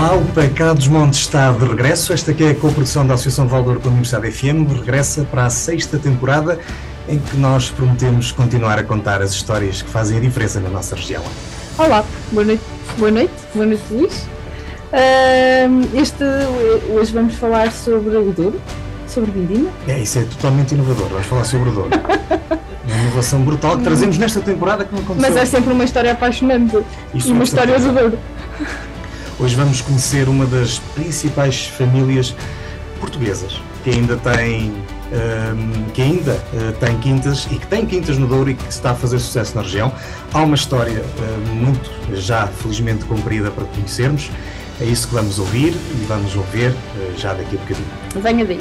Olá, o Pecado dos Montes está de regresso. Esta aqui é a co-produção da Associação Valor com a Universidade FM. Regressa para a sexta temporada em que nós prometemos continuar a contar as histórias que fazem a diferença na nossa região. Olá, boa noite, boa noite, boa noite Luís. Uh, este, hoje vamos falar sobre o Douro, sobre Vindima. É, isso é totalmente inovador, vamos falar sobre o Douro. uma inovação brutal que trazemos nesta temporada que não aconteceu. Mas é sempre uma história apaixonante Isso e é uma história do Douro. Hoje vamos conhecer uma das principais famílias portuguesas que ainda tem um, que ainda uh, tem quintas e que tem quintas no Douro e que está a fazer sucesso na região. Há uma história uh, muito já felizmente cumprida para conhecermos. É isso que vamos ouvir e vamos ouvir uh, já daqui a bocadinho. Venha daí.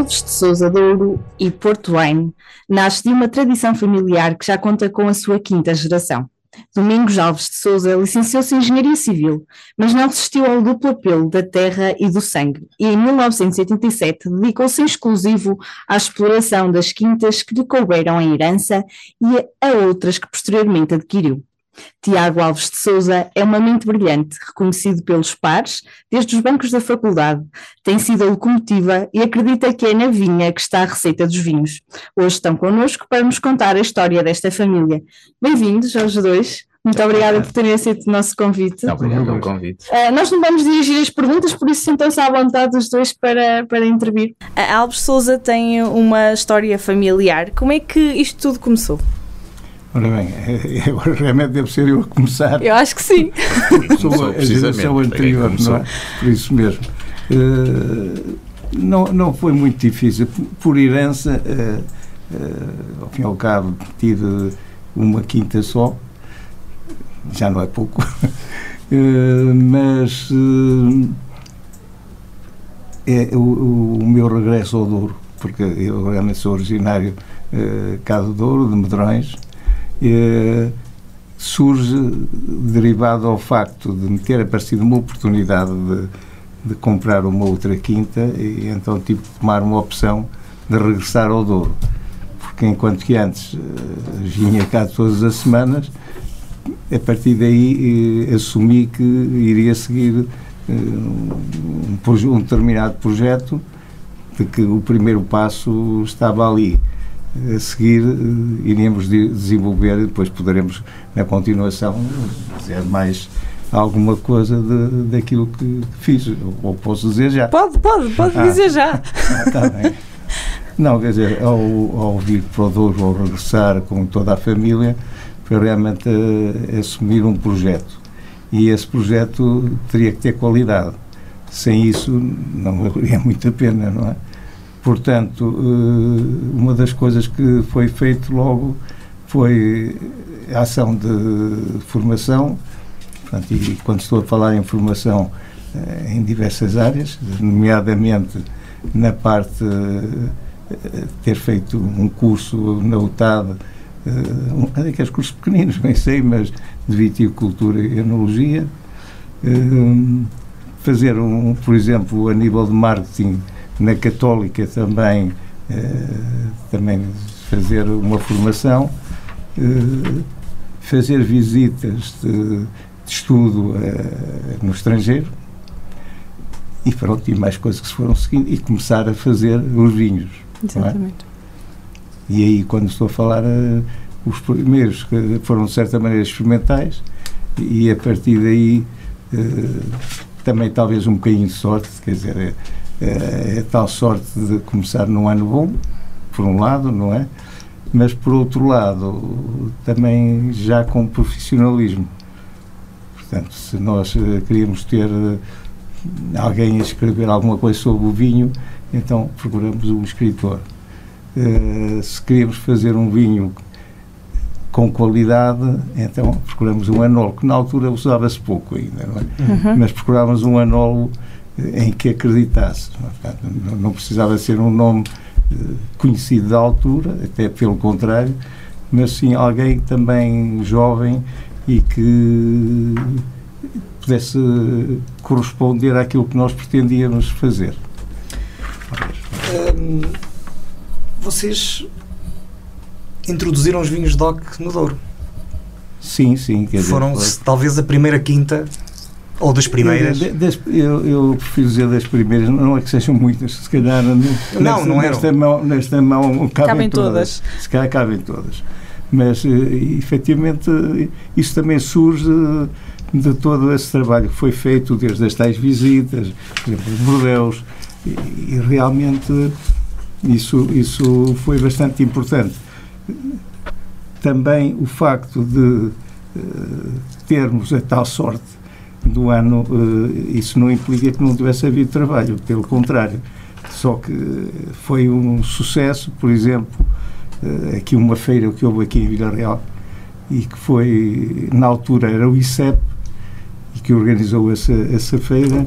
Alves de Souza Douro e Porto Wayne nasce de uma tradição familiar que já conta com a sua quinta geração. Domingos Alves de Souza licenciou-se em Engenharia Civil, mas não resistiu ao duplo apelo da terra e do sangue, e em 1987 dedicou-se exclusivo à exploração das quintas que lhe couberam em herança e a outras que posteriormente adquiriu. Tiago Alves de Souza é uma mente brilhante, reconhecido pelos pares, desde os bancos da faculdade. Tem sido a locomotiva e acredita que é na vinha que está a receita dos vinhos. Hoje estão connosco para nos contar a história desta família. Bem-vindos aos dois. Muito obrigada por terem aceito o nosso convite. Obrigado pelo convite. Uh, nós não vamos dirigir as perguntas, por isso sintam-se à vontade os dois para, para intervir. A Alves Souza tem uma história familiar. Como é que isto tudo começou? Ora bem, agora realmente deve ser eu a começar. Eu acho que sim. Sou a geração anterior, não é? Por isso mesmo. Uh, não, não foi muito difícil. Por herança, uh, uh, ao fim e ao cabo, tive uma quinta só, já não é pouco, mas é o, o, meu regresso ao Douro, porque eu realmente sou originário cá do Douro, de Medrões, eh, surge derivado ao facto de me ter aparecido uma oportunidade de, de, comprar uma outra quinta e então tive que tomar uma opção de regressar ao Douro. Porque enquanto que antes eh, vinha cá todas as semanas, a partir daí eh, assumi que iria seguir um, um determinado projeto de que o primeiro passo estava ali a seguir eh, iríamos desenvolver e depois poderemos, na continuação, dizer mais alguma coisa de, daquilo que fiz, ou posso dizer já. Pode, pode, pode ah, dizer já. Está bem. Não, quer dizer, ao, ao vir para o Douro, ao regressar com toda a família, foi realmente uh, assumir um projeto. E esse projeto teria que ter qualidade. Sem isso, não valeria muito a pena, não é? Portanto, eh, uma das coisas que foi feito logo foi a ação de formação, portanto, e quando estou a falar em formação eh, em diversas áreas, nomeadamente na parte eh, ter feito um curso na UTAD, um, aqueles cursos pequeninos, bem sei, mas de viticultura e enologia, fazer, um, por exemplo, a nível de marketing, na Católica também, eh, também fazer uma formação, eh, fazer visitas de, de estudo eh, no estrangeiro e pronto, e mais coisas que se foram seguindo e começar a fazer os vinhos. É? Exatamente. É? E aí, quando estou a falar, os primeiros que foram de certa maneira experimentais e a partir daí também talvez um bocadinho de sorte, quer dizer, é, é tal sorte de começar num ano bom, por um lado, não é? Mas, por outro lado, também já com profissionalismo. Portanto, se nós eh, queríamos ter eh, alguém a escrever alguma coisa sobre o vinho, então procuramos um escritor. Uh, se queríamos fazer um vinho com qualidade, então procuramos um anolo, que na altura usava-se pouco ainda, não é? Uhum. Mas procurávamos um anolo em que acreditasse. Não, precisava ser um nome uh, conhecido da altura, até pelo contrário, mas sim alguém também jovem e que pudesse corresponder àquilo que nós pretendíamos fazer. Hum, vocês introduziram os vinhos DOC no Douro? Sim, sim. Foram talvez a primeira quinta ou das primeiras? Das, eu, eu, prefiro dizer das primeiras, não é que sejam muitas, se calhar não, nesta, não nesta mão, nesta mão cabem, cabem todas. todas. Se calhar cabem todas. Mas, eh, efetivamente, isso também surge de todo esse trabalho que foi feito, desde as tais visitas, por exemplo, bordeus, e, e realmente isso, isso foi bastante importante. Também o facto de uh, termos a tal sorte do ano, uh, isso não implica que não tivesse havido trabalho, pelo contrário. Só que foi um sucesso, por exemplo, uh, aqui uma feira que houve aqui em Vila Real e que foi, na altura, era o ICEP, e que organizou essa, essa feira,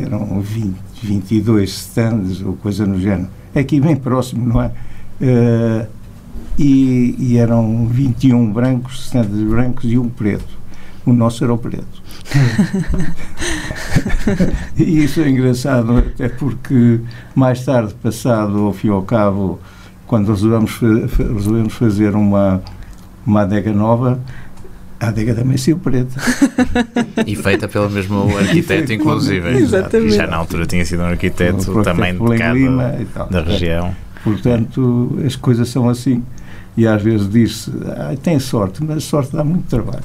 eram 20, 22 stands ou coisa no género. É aqui bem próximo, não é? Uh, e, e, eram 21 brancos, stands brancos e um preto. O nosso era o preto. e isso é engraçado, até porque mais tarde, passado ao fim e ao cabo, quando resolvemos, resolvemos fazer uma, uma adega nova, a adega também saiu preta. e feita pelo mesmo arquiteto, inclusive. Exatamente. Já na altura tinha sido um arquiteto também de cada, da região. Portanto, as coisas são assim. E às vezes diz-se, ah, tem sorte, mas sorte dá muito trabalho.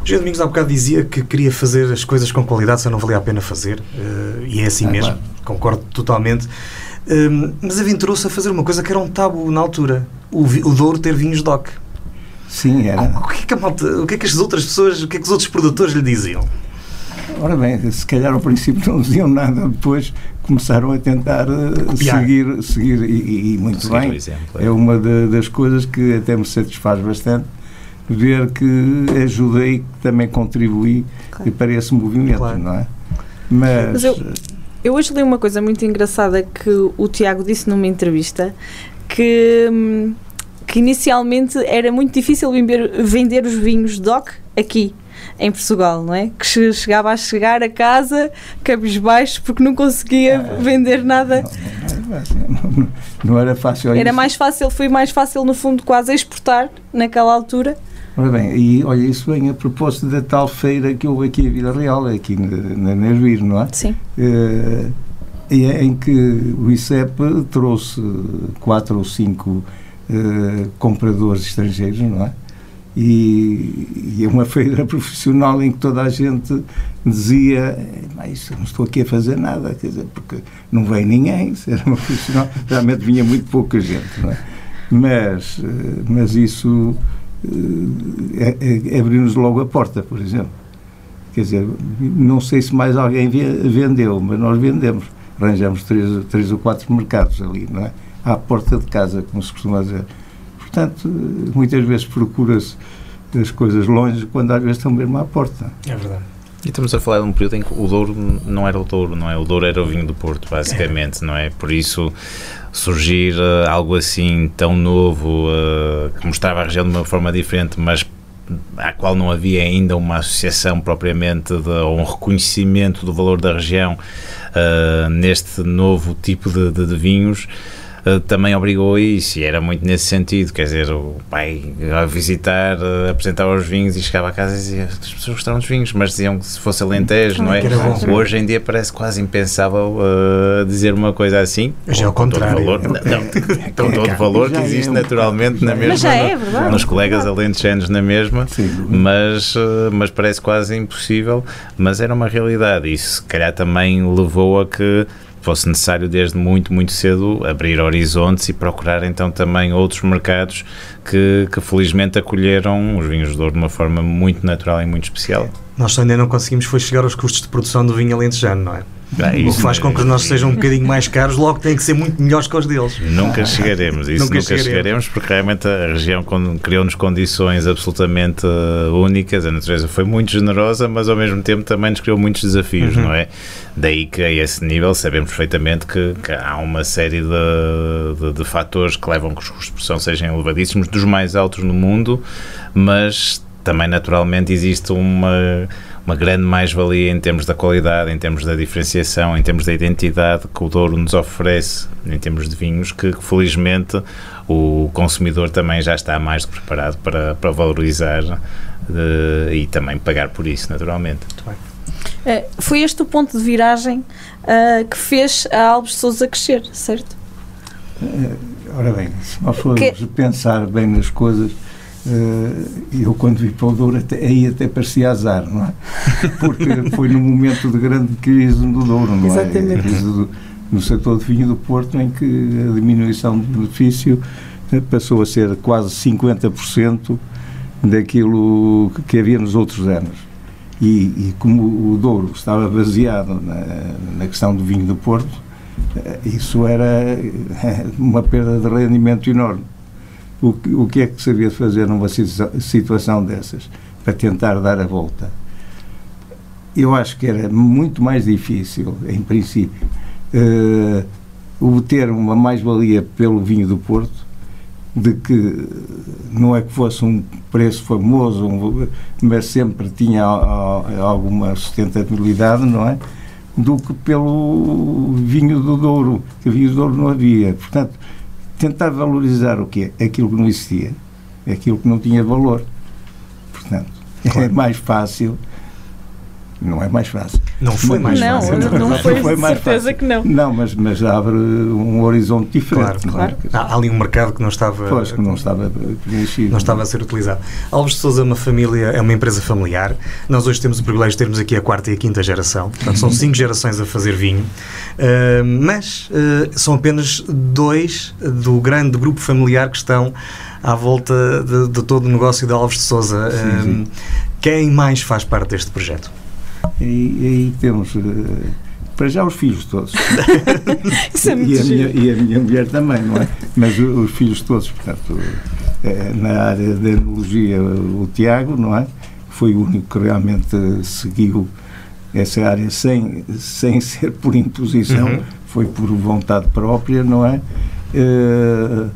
O José Domingos há bocado dizia que queria fazer as coisas com qualidade, se não valia a pena fazer. Uh, e é assim ah, mesmo, claro. concordo totalmente. Uh, mas aventurou-se a fazer uma coisa que era um tabu na altura: o, o Douro ter vinhos DOC. Sim, era. O que é que, a malta, o que é que as outras pessoas, o que é que os outros produtores lhe diziam? Ora bem, se calhar ao princípio não diziam nada, depois começaram a tentar uh, seguir, seguir e, e muito seguir bem. Exemplo, é. é uma de, das coisas que até me satisfaz bastante ver que ajudei, que também contribuí claro. para esse movimento, claro. não é? Mas, Mas eu, eu hoje li uma coisa muito engraçada que o Tiago disse numa entrevista que hum, que inicialmente era muito difícil vender, vender os vinhos DOC aqui em Portugal, não é? Que chegava a chegar a casa cabisbaixo porque não conseguia ah, vender nada. Não, não, não, era fácil. Era mais fácil, foi mais fácil no fundo quase exportar naquela altura. Ora bem, e olha, isso vem a propósito da tal feira que houve aqui em Vila Real, aqui na, na Nervir, não é? Sim. Uh, em que o ICEP trouxe quatro ou cinco uh, compradores estrangeiros, não é? E, e, é uma feira profissional em que toda a gente dizia mas não estou aqui a fazer nada, quer dizer, porque não vem ninguém, era uma profissional, realmente vinha muito pouca gente, é? Mas, eh, mas isso é, é, abriu-nos logo a porta, por exemplo. Quer dizer, não sei se mais alguém vendeu, mas nós vendemos. Arranjamos três, três ou quatro mercados ali, não é? à porta de casa, como se costuma dizer. Portanto, muitas vezes procura-se as coisas longe quando às vezes estão mesmo à porta. É verdade. E estamos a falar de um período em que o Douro não era o Douro, não é? O Douro era o vinho do Porto, basicamente, é. não é? Por isso, surgir uh, algo assim tão novo, uh, que mostrava a região de uma forma diferente, mas à qual não havia ainda uma associação propriamente de, ou um reconhecimento do valor da região uh, neste novo tipo de, de, de vinhos, também obrigou a isso e era muito nesse sentido, quer dizer, o pai a visitar, a apresentar os vinhos e chegava a casa e dizia as pessoas gostaram dos vinhos, mas diziam que se fosse Alentejo, não é? Hoje em dia parece quase impensável uh, dizer uma coisa assim. Hoje é o contrário. Valor, não, não, com todo o valor que é existe naturalmente na mesma. Mas já é, verdade. Nos colegas alentejanos na mesma, mas, mas parece quase impossível, mas era uma realidade isso se calhar também levou a que fosse necessário desde muito, muito cedo abrir horizontes e procurar então também outros mercados que, que felizmente acolheram os vinhos de ouro de uma forma muito natural e muito especial. Nós ainda não conseguimos foi chegar aos custos de produção do vinho alentejano, não é? Ah, o que faz com que os nossos sejam um bocadinho mais caros, logo têm que ser muito melhores que os deles. Nunca chegaremos, isso Nunca nunca, chegaremos. chegaremos. porque realmente a região criou-nos condições absolutamente uh, únicas. A natureza foi muito generosa, mas ao mesmo tempo também nos criou muitos desafios, Uhum. não é? Daí que a esse nível sabemos perfeitamente que, que há uma série de, de, de fatores que levam que os custos de produção sejam elevadíssimos, dos mais altos no mundo, mas também naturalmente existe uma, uma grande mais-valia em termos da qualidade, em termos da diferenciação, em termos da identidade que o Douro nos oferece, em termos de vinhos, que felizmente o consumidor também já está mais do que preparado para, para valorizar eh, e também pagar por isso, naturalmente. Eh, foi este o ponto de viragem ah, que fez a Alves de Souza crescer, certo? Ora bem, se nós formos Que- pensar bem nas coisas, eu quando vim para o Douro até, aí até parecia azar, não é? Porque foi num momento de grande crise do Douro, não é? Exatamente. Do- no setor de vinho do Porto, em que a diminuição do benefício eh, passou a ser quase 50% daquilo que- havia nos outros anos. E, e como o Douro estava baseado na, na questão do vinho do Porto, eh, isso era eh, uma perda de rendimento enorme. O, o que é que de fazer numa situa- situação dessas para tentar dar a volta? Eu acho que era muito mais difícil, em princípio, eh, obter uma mais-valia pelo vinho do Porto de que não é que fosse um preço famoso, um- mas sempre tinha alguma sustentabilidade, não é? Do que pelo vinho do Douro, que vinho do Douro não havia. Portanto, tentar valorizar o quê? Aquilo que não existia, aquilo que não tinha valor. Portanto, é Claro. mais fácil. Não é mais fácil. Não foi mais não, fácil. não, Não foi, foi de mais certeza fácil. que não. Não, mas, mas abre um horizonte diferente. não é? claro. Há, há ali um mercado que não estava, Pois, que não estava preenchido. não estava a ser utilizado. Alves de Souza é uma família, é uma empresa familiar. Nós hoje temos o privilégio de termos aqui a quarta e a quinta geração. Portanto, são cinco gerações a fazer vinho. Uh, mas uh, são apenas dois do grande grupo familiar que estão à volta de, de todo o negócio de Alves de Souza. Sim, sim. Quem mais faz parte deste projeto? E, e aí temos, eh, para já, os filhos todos. Isso é muito e, a minha, e a minha mulher também, não é? Mas os filhos todos, portanto, eh, na área da enologia, o Tiago, não é? Foi o único que realmente seguiu essa área sem, sem ser por imposição, Uhum. foi por vontade própria, não é? Eh,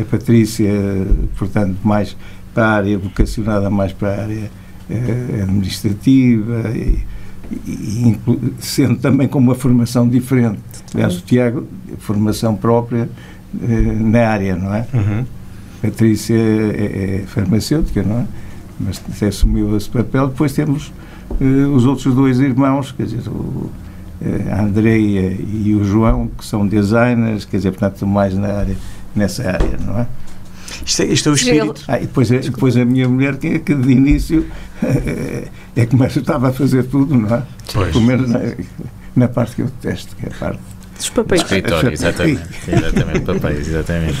a Patrícia, portanto, mais para a área, vocacionada mais para a área administrativa e, e sendo também com uma formação diferente. Aliás, o Tiago, formação própria eh, na área, não é? Uhum. Patrícia é, é farmacêutica, não é? Mas assumiu esse papel. Depois temos eh, os outros dois irmãos, quer dizer, o, eh, a Andreia e o João, que são designers, quer dizer, portanto, mais na área, nessa área, não é? Isto, é, isto é o espírito. Ah, e depois, a- depois a minha mulher, que, que de início é que me ajudava a fazer tudo, não é? Pois. Pelo menos na, na parte que eu detesto, que é a parte. Dos papéis. Escritório, exatamente. exatamente, papéis, exatamente.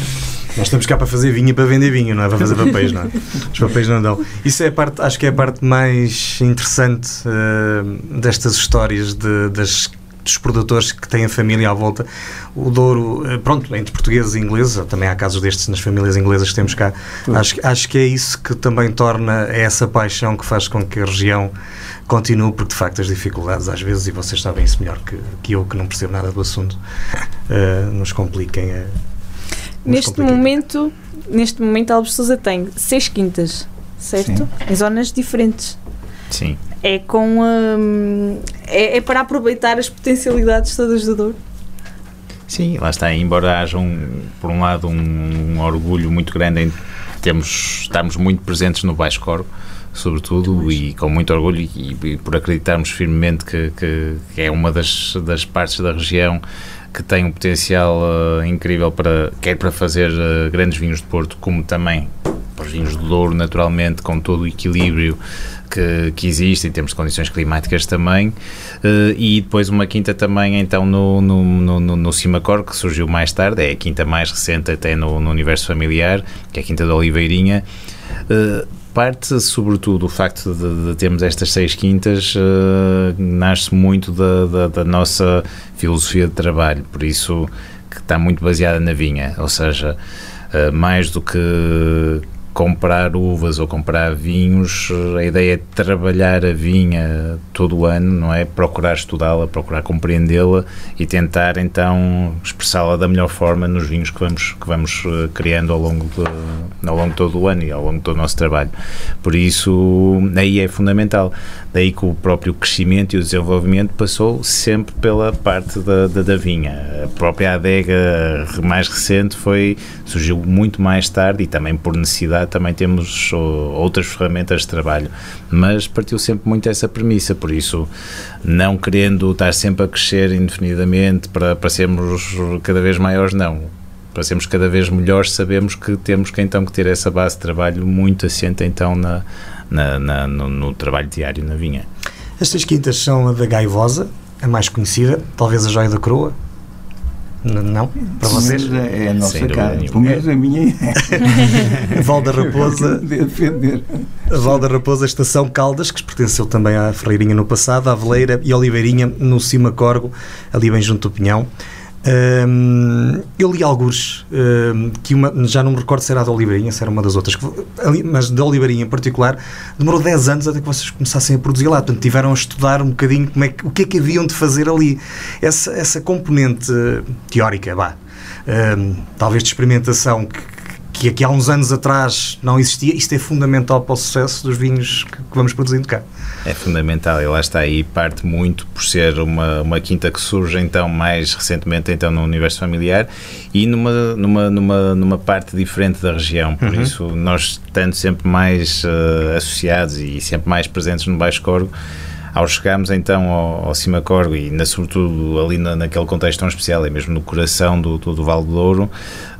Nós estamos cá para fazer vinho e para vender vinho, não é para fazer papéis, não é? Os papéis não dão. Isso é a parte, acho que é a parte mais interessante eh, destas histórias de- das, dos produtores que têm a família à volta. O Douro, eh, pronto, entre portugueses e ingleses, também há casos destes nas famílias inglesas que temos cá. Acho, que- acho que é isso que também torna essa paixão que faz com que a região continue, porque de facto as dificuldades às vezes, e vocês sabem isso melhor que, que eu, que não percebo nada do assunto, eh, nos compliquem. a- nos Neste compliquem. momento, neste momento, Alves Souza tem seis quintas, certo? Sim. Em zonas diferentes. Sim. É com hum, é, é para aproveitar as potencialidades todas do Douro. Sim, lá está. Embora haja, um, por um lado, um, um orgulho muito grande em termos, estarmos muito presentes no Baixo Corvo, sobretudo, e com muito orgulho, e, e por acreditarmos firmemente que, que- que é uma das, das partes da região que tem um potencial eh, incrível para quer para fazer eh, grandes vinhos de Porto, como também para os vinhos do Douro, naturalmente, com todo o equilíbrio que, que existe em termos de condições climáticas também. Eh, e depois uma quinta também, então, no, no, no, no, no Cimacor, que surgiu mais tarde, é a quinta mais recente até no, no universo familiar, que é a Quinta da Oliveirinha. Parte, sobretudo, o facto de, de termos estas seis quintas uh, nasce muito da, da, da, nossa filosofia de trabalho, por isso que está muito baseada na vinha, ou seja, uh, mais do que comprar uvas ou comprar vinhos, a ideia é trabalhar a vinha todo o ano, não é? Procurar estudá-la, procurar compreendê-la e tentar então expressá-la da melhor forma nos vinhos que vamos, que vamos eh, criando ao longo, de, ao longo de todo o ano e ao longo do nosso trabalho. Por isso, aí é fundamental. Daí que o próprio crescimento e o desenvolvimento passou sempre pela parte da, da, da vinha. A própria adega mais recente foi, surgiu muito mais tarde e também por necessidade também temos outras ferramentas de trabalho, mas partiu sempre muito essa premissa, por isso, não querendo estar sempre a crescer indefinidamente para, para sermos cada vez maiores, não. Para sermos cada vez melhores, sabemos que temos que então que ter essa base de trabalho muito assente então na, na, na no, no trabalho diário na vinha. Estas quintas são a da Gaivosa, a mais conhecida, talvez a Joia da Coroa, não? Para vocês? É, é a nossa cara. Pelo menos a minha é. Val da Raposa. defender. A Val da Raposa, Estação Caldas, que pertenceu também à Ferreirinha no passado, à Veleira e Oliveirinha no Cima Corgo, ali bem junto do Pinhão. Um, eu li alguns um, que uma, já não me recordo se era a de Oliveirinha, se era uma das outras, mas de Oliveirinha em particular, demorou 10 anos até que vocês começassem a produzir lá. Portanto, tiveram a estudar um bocadinho como é que, o que é que haviam de fazer ali. Essa, essa componente teórica, vá, um, talvez de experimentação que, que aqui há uns anos atrás não existia, isto é fundamental para o sucesso dos vinhos que, que vamos produzindo cá. É fundamental e lá está aí, parte muito por ser uma, uma quinta que surge então mais recentemente então no universo familiar e numa, numa, numa, numa parte diferente da região, por uhum. isso nós estando sempre mais uh, associados e sempre mais presentes no Baixo Corgo, ao chegarmos então ao, ao Cimacorgo e na, sobretudo ali na, naquele contexto tão especial, e mesmo no coração do, do, do Val do Douro,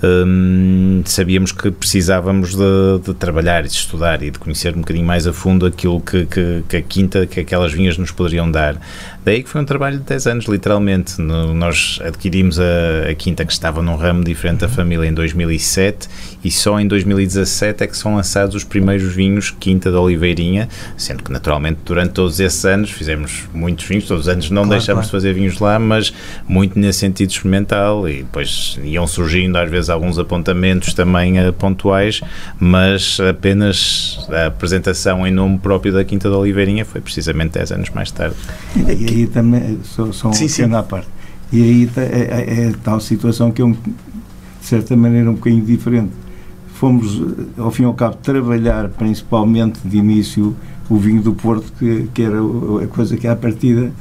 hum, sabíamos que precisávamos de, de, trabalhar de estudar e de conhecer um bocadinho mais a fundo aquilo que, que, que a quinta, que aquelas vinhas nos poderiam dar. Daí que foi um trabalho de 10 anos, literalmente. No, nós adquirimos a, a, quinta que estava num ramo diferente da família em 2007 e só em 2017 é que são lançados os primeiros vinhos Quinta da Oliveirinha, sendo que naturalmente durante todos esses anos fizemos muitos vinhos, todos os anos não claro, deixamos claro. de fazer vinhos lá, mas muito nesse sentido experimental e depois iam surgindo às vezes alguns apontamentos também uh, pontuais, mas apenas a apresentação em nome próprio da Quinta da Oliveirinha foi precisamente 10 anos mais tarde. E aí também, só, só um sim, sim. à parte, e aí é, é, é tal situação que é, um, de certa maneira, um bocadinho diferente. Fomos, ao fim e ao cabo, trabalhar principalmente de início o vinho do Porto, que, que era a coisa que à partida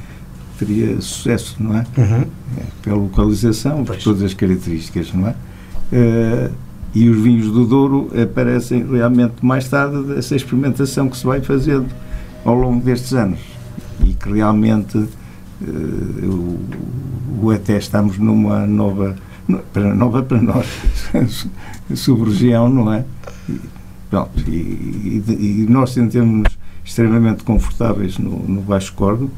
teria sucesso, não é? Uhum. é pela localização, por todas as características, não é? Uh, e os vinhos do Douro aparecem realmente mais tarde dessa experimentação que se vai fazendo ao longo destes anos e que realmente uh, o, o, até estamos numa nova para, nova para nós sub-região, não é? E, pronto, e, e, e nós sentimos extremamente confortáveis no, no Baixo Cordo,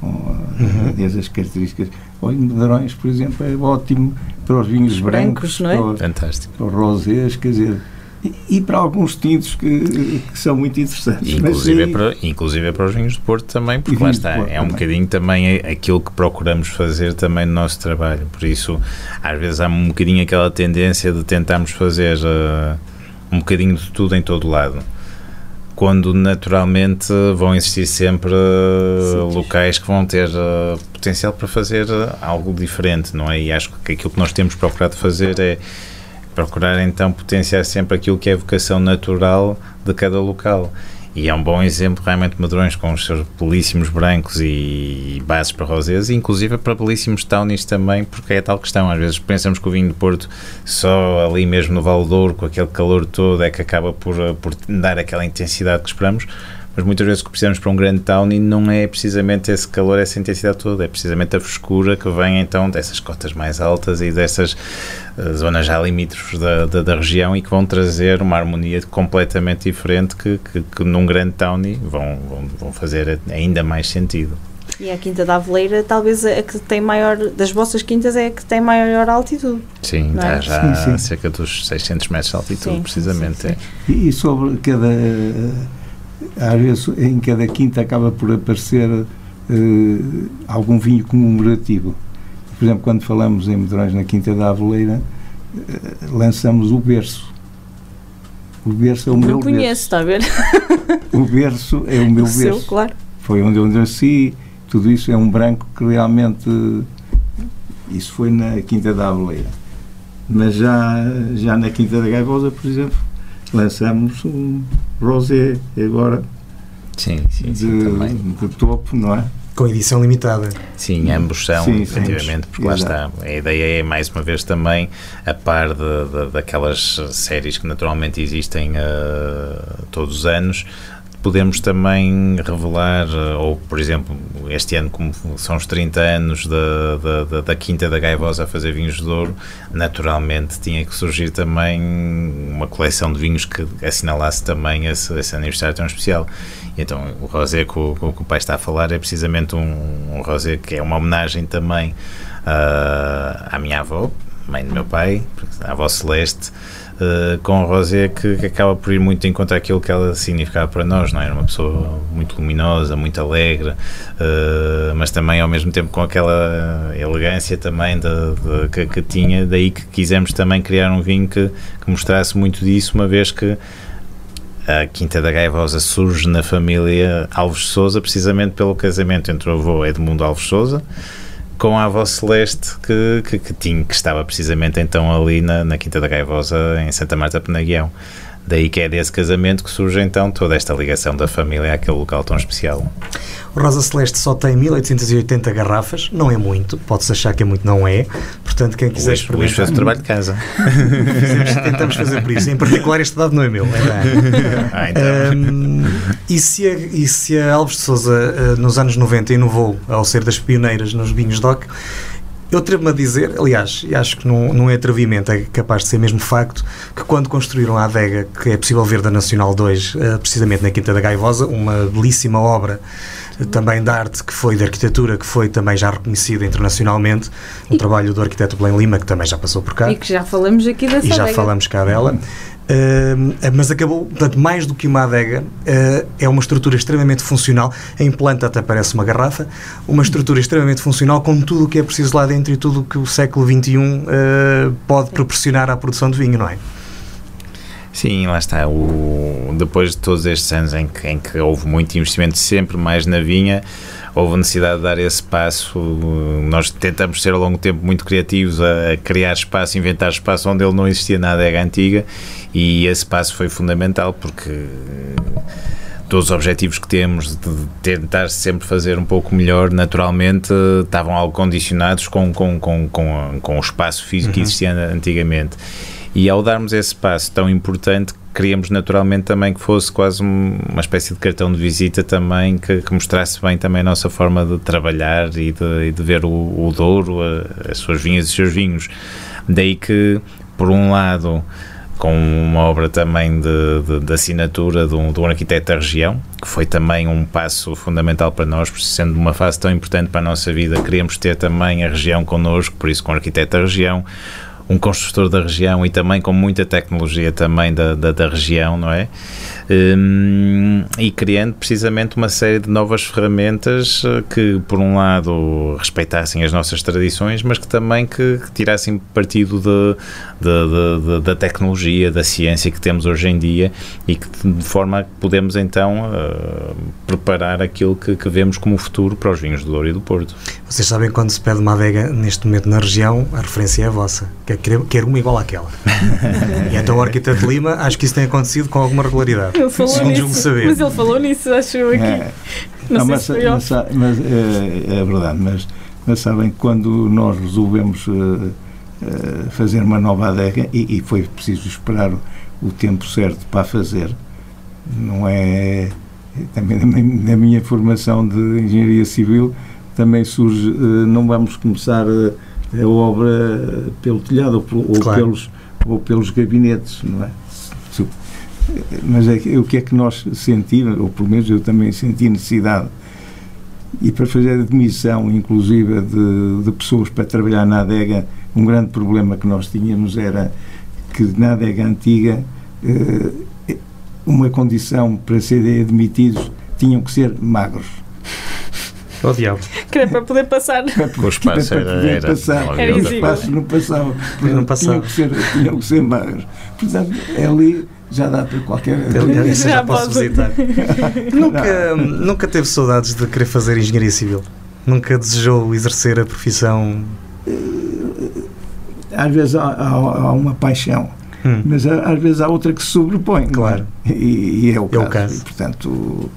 com uhum. desde as características. Olha, Medrões, por exemplo, é ótimo para os vinhos brancos, brancos não é? para, os, Fantástico. para os rosés, quer dizer, e, para alguns tintos que, que, são muito interessantes. Inclusive, é para, inclusive é para os vinhos de Porto também, porque lá está, é um também. bocadinho também aquilo que procuramos fazer também no nosso trabalho. Por isso, às vezes há um bocadinho aquela tendência de tentarmos fazer uh, um bocadinho de tudo em todo lado quando naturalmente vão existir sempre uh, locais que vão ter uh, potencial para fazer uh, algo diferente, não é? E acho que aquilo que nós temos procurado fazer é procurar então potenciar sempre aquilo que é a vocação natural de cada local. E é um bom exemplo realmente Medrões com os seus belíssimos brancos e, bases para rosés, inclusive para belíssimos townies também, porque é tal questão. Às vezes pensamos que o vinho de Porto, só ali mesmo no Val Douro, com aquele calor todo, é que acaba por, por dar aquela intensidade que esperamos mas muitas vezes o que precisamos para um grande town e não é precisamente esse calor, essa intensidade toda, é precisamente a frescura que vem então dessas cotas mais altas e dessas uh, zonas já limítrofes da, da, da, região e que vão trazer uma harmonia completamente diferente que, que, que num grande town vão, vão, vão fazer ainda mais sentido. E a Quinta da Aveleira, talvez a que tem maior, das vossas quintas, é a que tem maior altitude. Sim, Não está é? já Sim, sim. a cerca dos 600 metros de altitude, Sim, precisamente. sim, sim. é. E, e sobre cada. Às vezes em cada quinta acaba por aparecer eh, algum vinho comemorativo. Por exemplo, quando falamos em Medrões na Quinta da Aveleira, eh, lançamos o berço. O berço é o meu Não conheço, está a ver? berço. O berço é o meu O seu, berço. claro. Foi onde eu nasci. Tudo isso é um branco que realmente. Isso foi na Quinta da Aveleira. Mas já, já na Quinta da Gaivosa, por exemplo, lançamos um rosé agora Sim, sim, sim, de, também. de topo, não é? Com edição limitada. Sim, ambos são, Sim, sim. efetivamente, porque lá Exato. está. A ideia é, mais uma vez, também a par de, de- daquelas séries que naturalmente existem eh, todos os anos, podemos também revelar, eh, ou por exemplo, este ano, como são os 30 anos da, da, da- da Quinta da Gaivosa a fazer vinhos de ouro, naturalmente tinha que surgir também uma coleção de vinhos que assinalasse também esse, esse aniversário tão especial. Então, o rosé que o, que o pai está a falar é precisamente um, um rosé que é uma homenagem também ah, à minha avó, mãe do meu pai, a avó Celeste, eh, com um rosé que, que acaba por ir muito em contra aquilo que ela significava para nós, não é? Era uma pessoa muito luminosa, muito alegre, eh, mas também ao mesmo tempo com aquela elegância também de, de- que, que tinha, daí que quisemos também criar um vinho que, que mostrasse muito disso, uma vez que a Quinta da Gaivosa surge na família Alves Souza precisamente pelo casamento entre o avô Edmundo Alves Souza com a avó Celeste que, que, que tinha, que estava precisamente então ali na, na Quinta da Gaivosa em Santa Marta Penaguião. Daí que é desse casamento que surge então toda esta ligação da família àquele local tão especial. O Rosa Celeste só tem 1880 garrafas, não é muito, pode-se achar que é muito, não é. Portanto, quem quiser Luís, o Luís fez o experimentar, trabalho de casa. fizemos- tentamos fazer por isso. Em particular, este dado não é meu, é. Ah, então. Hum, e, se a, e se a Alves de Souza eh, nos anos 90 inovou ao ser das pioneiras nos vinhos DOC, eu atrevo-me a dizer, aliás, e acho que não, não é atrevimento, é capaz de ser mesmo facto, que quando construíram a adega, que é possível ver da Nacional 2, eh, precisamente na Quinta da Gaivosa, uma belíssima obra eh, também de arte, que foi de arquitetura, que foi também já reconhecida internacionalmente, um E- trabalho do arquiteto Belém Lima, que também já passou por cá E que já falamos aqui dessa e já adega. falamos cá dela. Uh, mas acabou, portanto, mais do que uma adega, uh, é uma estrutura extremamente funcional. Em planta até parece uma garrafa, uma estrutura extremamente funcional com tudo o que é preciso lá dentro e tudo o que o século XXI uh, pode proporcionar à produção de vinho, não é? Sim, lá está. O, depois de todos estes anos em que, em que houve muito investimento sempre mais na vinha, houve necessidade de dar esse passo. Nós tentamos ser ao longo do tempo muito criativos a, a criar espaço, inventar espaço onde ele não existia na adega antiga e esse passo foi fundamental porque todos os objetivos que temos de tentar sempre fazer um pouco melhor, naturalmente eh, estavam algo condicionados com, com, com, com, com o espaço físico que existia antigamente. E ao darmos esse passo tão importante, queríamos naturalmente também que fosse quase um- uma espécie de cartão de visita também, que, que mostrasse bem também a nossa forma de trabalhar e de, e de ver o, o Douro, a- as suas vinhas e os seus vinhos. Daí que, por um lado, com uma obra também de, de, de assinatura de um, de um arquiteto da região, que foi também um passo fundamental para nós, sendo uma fase tão importante para a nossa vida, queríamos ter também a região connosco, por isso com o arquiteto da região, um construtor da região e também com muita tecnologia também da, da, da região, não é? Hum, e criando precisamente uma série de novas ferramentas eh, que, por um lado, respeitassem as nossas tradições, mas que também que, que tirassem partido de, de- de- da tecnologia, da ciência que temos hoje em dia e que de forma que podemos então eh, preparar aquilo que, que vemos como futuro para os vinhos do Douro e do Porto. Vocês sabem quando se pede uma adega neste momento na região, a referência é a vossa, que é querer, quer uma igual àquela. e então o arquiteto Lima, acho que isso tem acontecido com alguma regularidade. Ele falou Segundo nisso, saber. mas ele falou nisso, acho eu aqui. É. Não, sei mas, se foi mas, mas, é, é verdade, mas, mas sabem que quando nós resolvemos eh, eh, fazer uma nova adega, e, e foi preciso esperar o, o tempo certo para a fazer, não é. Também na minha, na minha formação de engenharia civil também surge, não vamos começar a obra pelo telhado ou, Claro. pelos, ou pelos gabinetes, não é? Mas é o que é que nós sentimos, ou pelo menos eu também senti necessidade e para fazer admissão, inclusive, de, de, pessoas para trabalhar na adega, um grande problema que nós tínhamos era que na adega antiga eh, uma condição para serem admitidos tinham que ser magros. Oh, diabo. Que era para poder passar. O espaço era, era, era, passar. era o espaço não passava. Portanto, não passava. Tinham, que ser, tinham que ser magros. Portanto, ali já dá para qualquer. Ali, já, já posso visitar. nunca, nunca teve saudades de querer fazer engenharia civil? Nunca desejou exercer a profissão? Às vezes há, há, há uma paixão. Hum. Mas às vezes há outra que se sobrepõe. Claro. É? E, e, é o é caso. O caso. E, portanto,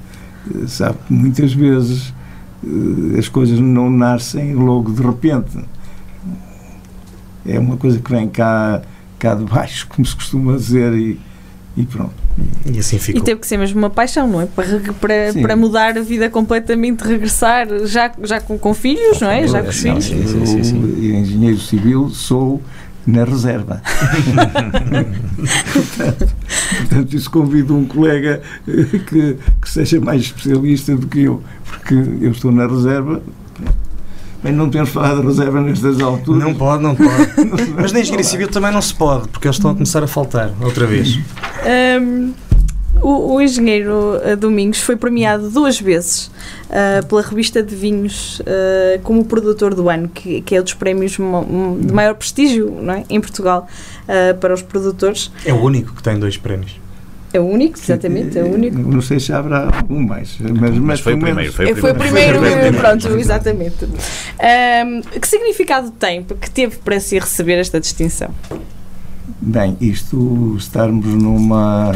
sabe, muitas vezes as coisas não nascem logo de repente. É uma coisa que vem cá, cá de baixo, como se costuma dizer, e, e pronto. E assim ficou. E teve que ser mesmo uma paixão, não é? Para, para, para mudar a vida completamente, regressar já, já com, com filhos, não é? Já com sim, filhos. Sim, sim, sim, sim. Eu, engenheiro civil, sou na reserva. portanto, portanto, isso convido um colega que, que seja mais especialista do que eu, porque eu estou na reserva. Bem, não temos falado de reserva nestas alturas. Não pode, não pode. Mas na engenharia civil também não se pode, porque eles estão a começar a faltar outra vez. Um, o, o, engenheiro uh, Domingos foi premiado duas vezes uh, pela revista de vinhos uh, como produtor do ano, que, que é um dos prémios de maior prestígio não é? em Portugal para os produtores. É o único que tem dois prémios. É o único, exatamente, é o único. Não sei se haverá um mais, mas, mas, foi, o primeiro, foi o primeiro. Foi o primeiro, foi o primeiro pronto, exatamente. Um, que significado tem que teve para si receber esta distinção? Bem, isto estarmos numa uh,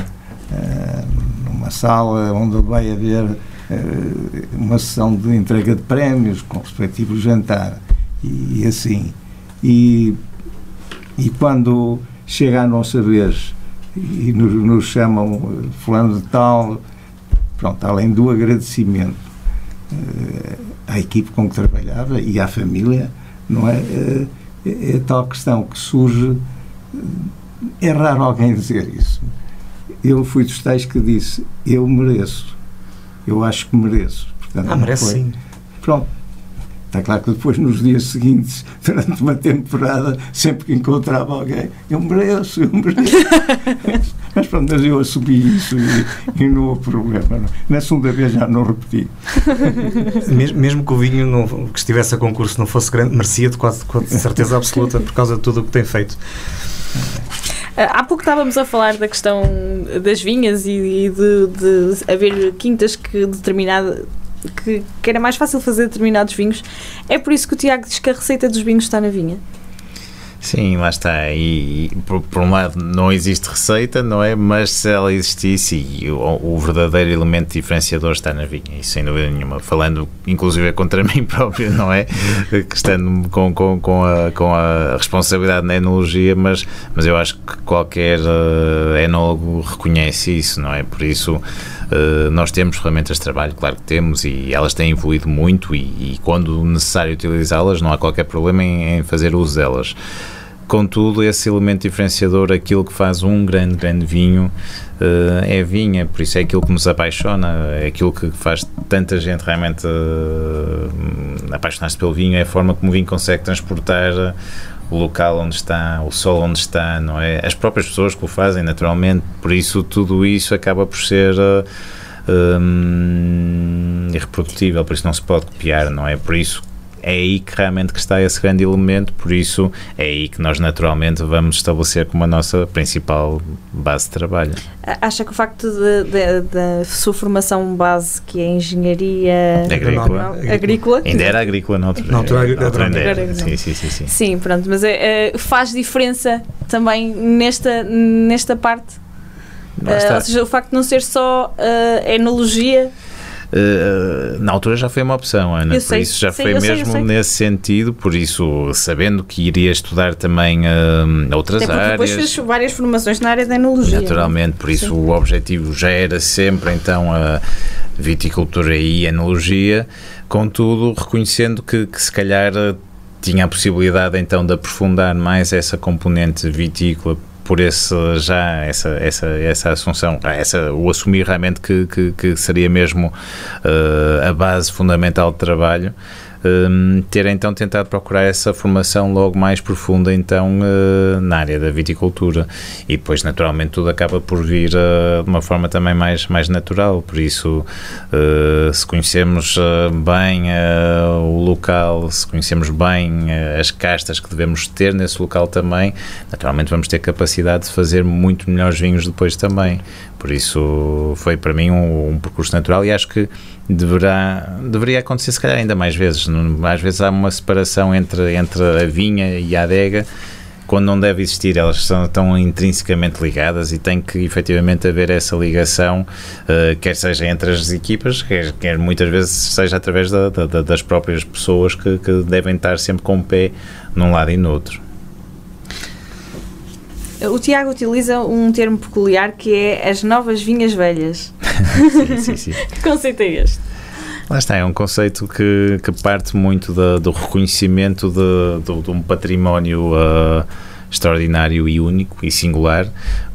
numa sala onde vai haver uh, uma sessão de entrega de prémios com respectivo jantar e, assim e, e quando chega a nossa vez e nos, nos, chamam fulano de tal, pronto, além do agradecimento uh, à equipe com que trabalhava e à família, não é? Uh, é, é tal questão que surge, é raro alguém dizer isso. Eu fui dos tais que disse, eu mereço, eu acho que mereço. Portanto, ah, merece foi. sim. Pronto, Está claro que depois, nos dias seguintes, durante uma temporada, sempre que encontrava alguém, eu mereço, eu mereço. mas pronto, mas eu assumi isso e, e não houve problema. Não. Na segunda vez já não repeti. mesmo, mesmo que o vinho não, que estivesse a concurso não fosse grande, merecia de quase com certeza absoluta por causa de tudo o que tem feito. Há pouco estávamos a falar da questão das vinhas e, de, de haver quintas que determinada que, que, era mais fácil fazer determinados vinhos. É por isso que o Tiago diz que a receita dos vinhos está na vinha. Sim, lá está. E, e por, por, um lado não existe receita, não é? Mas se ela existisse, e o, o, verdadeiro elemento diferenciador está na vinha, isso sem dúvida nenhuma. Falando inclusive contra mim próprio, não é? que estando com, com, com, a, com a responsabilidade na enologia, mas, mas eu acho que qualquer uh, enólogo reconhece isso, não é? Por isso Uh, nós temos ferramentas de trabalho, claro que temos, e elas têm evoluído muito, e, e quando necessário utilizá-las, não há qualquer problema em, em fazer uso delas. Contudo, esse elemento diferenciador, aquilo que faz um grande, grande vinho, uh, é vinha, por isso é aquilo que nos apaixona, é aquilo que faz tanta gente realmente uh, apaixonar-se pelo vinho, é a forma como o vinho consegue transportar o local onde está, o sol onde está, não é? As próprias pessoas que o fazem, naturalmente, por isso tudo isso acaba por ser uh, um, irreprodutível, por isso não se pode copiar, não é? Por isso é aí que realmente que está esse grande elemento, por isso é aí que nós naturalmente vamos estabelecer como a nossa principal base de trabalho. Acha que o facto da sua formação base, que é engenharia agrícola, agrícola, agrícola ainda era agrícola na altura, na altura, altura ainda era. Sim, sim, sim, sim. Sim, pronto, mas é, é, faz diferença também nesta, nesta parte. Uh, ou seja, o facto de não ser só uh, enologia Uh, na altura já foi uma opção, Ana, eu por sei, isso já sei, foi sei, mesmo nesse sentido, por isso, sabendo que iria estudar também uh, outras Até áreas. Depois fez várias formações na área da enologia. Naturalmente, por isso Sim. o objetivo já era sempre então a viticultura e a enologia, contudo, reconhecendo que, que se calhar tinha a possibilidade então de aprofundar mais essa componente vitícola por esse já essa essa essa assunção essa o assumir realmente que, que, que seria mesmo uh, a base fundamental de trabalho um, ter então tentado procurar essa formação logo mais profunda então uh, na área da viticultura. E depois naturalmente tudo acaba por vir uh, de uma forma também mais, mais natural, por isso uh, se conhecemos bem o local, se conhecemos bem as castas que devemos ter nesse local também, naturalmente vamos ter capacidade de fazer muito melhores vinhos depois também, por isso foi para mim um, um percurso natural e acho que deverá, deveria acontecer se calhar ainda mais vezes. Às vezes há uma separação entre, entre a vinha e a adega quando não deve existir, elas são tão intrinsecamente ligadas e tem que efetivamente haver essa ligação, uh, quer seja entre as equipas, quer, quer muitas vezes seja através da, da, das próprias pessoas que, que devem estar sempre com o pé num lado e no outro. O Tiago utiliza um termo peculiar que é as novas vinhas velhas. sim, sim, sim. que conceito é este? Lá está, é um conceito que, que parte muito da, do reconhecimento de, de, de um património uh, extraordinário e único e singular.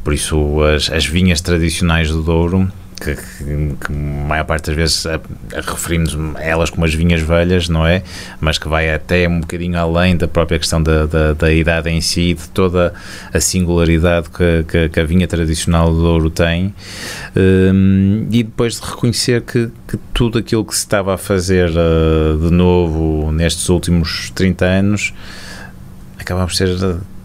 Por isso, as, as vinhas tradicionais do Douro que, que, maior parte das vezes a, a referimos a elas como as vinhas velhas, não é? Mas que vai até um bocadinho além da própria questão da, da, da idade em si, de toda a singularidade que, que, que a vinha tradicional do Douro tem, um, e depois de reconhecer que, que, tudo aquilo que se estava a fazer uh, de novo nestes últimos 30 anos acaba por ser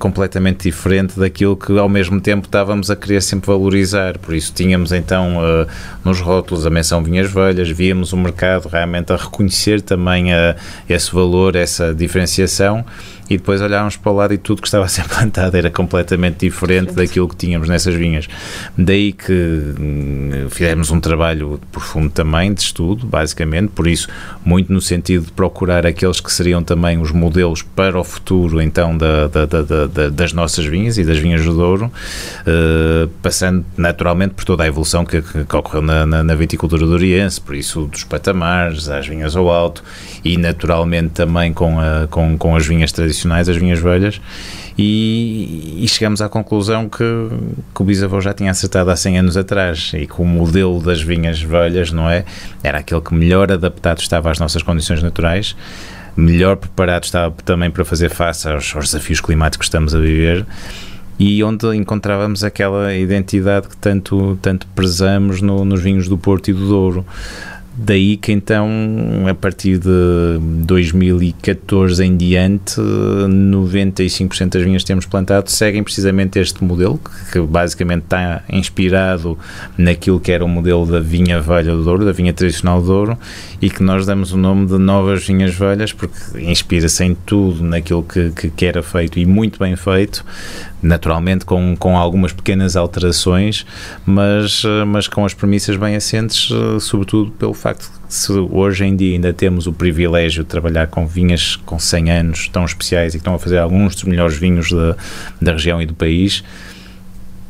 completamente diferente daquilo que ao mesmo tempo estávamos a querer sempre valorizar. Por isso tínhamos então uh, nos rótulos a menção vinhas velhas, víamos o mercado realmente a reconhecer também uh, esse valor, essa diferenciação e depois olhávamos para o lado e tudo que estava a ser plantado era completamente diferente daquilo que tínhamos nessas vinhas. Daí que hum, fizemos um trabalho profundo também de estudo, basicamente, por isso, muito no sentido de procurar aqueles que seriam também os modelos para o futuro, então, da, da, da, da das nossas vinhas e das vinhas do Douro, uh, passando naturalmente por toda a evolução que, que ocorreu na, na, na viticultura doriense, por isso, dos patamares às vinhas ao alto e naturalmente também com, a, com, com as vinhas tradicionais tradicionais, as vinhas velhas, e, e chegamos à conclusão que, que, o bisavô já tinha acertado há 100 anos atrás e que o modelo das vinhas velhas, não é? Era aquele que melhor adaptado estava às nossas condições naturais, melhor preparado estava também para fazer face aos, aos desafios climáticos que estamos a viver e onde encontrávamos aquela identidade que tanto, tanto prezamos no, nos vinhos do Porto e do Douro. Daí que então, a partir de 2014 em diante, 95% das vinhas que temos plantado seguem precisamente este modelo, que basicamente está inspirado naquilo que era o modelo da vinha velha do Douro, da vinha tradicional do Douro, e que nós damos o nome de novas vinhas velhas, porque inspira-se em tudo naquilo que, que, que era feito e muito bem feito, naturalmente com, com algumas pequenas alterações, mas, eh, mas com as premissas bem assentes, eh, sobretudo pelo facto de se hoje em dia ainda temos o privilégio de trabalhar com vinhas com 100 anos tão especiais e que estão a fazer alguns dos melhores vinhos da, da região e do país,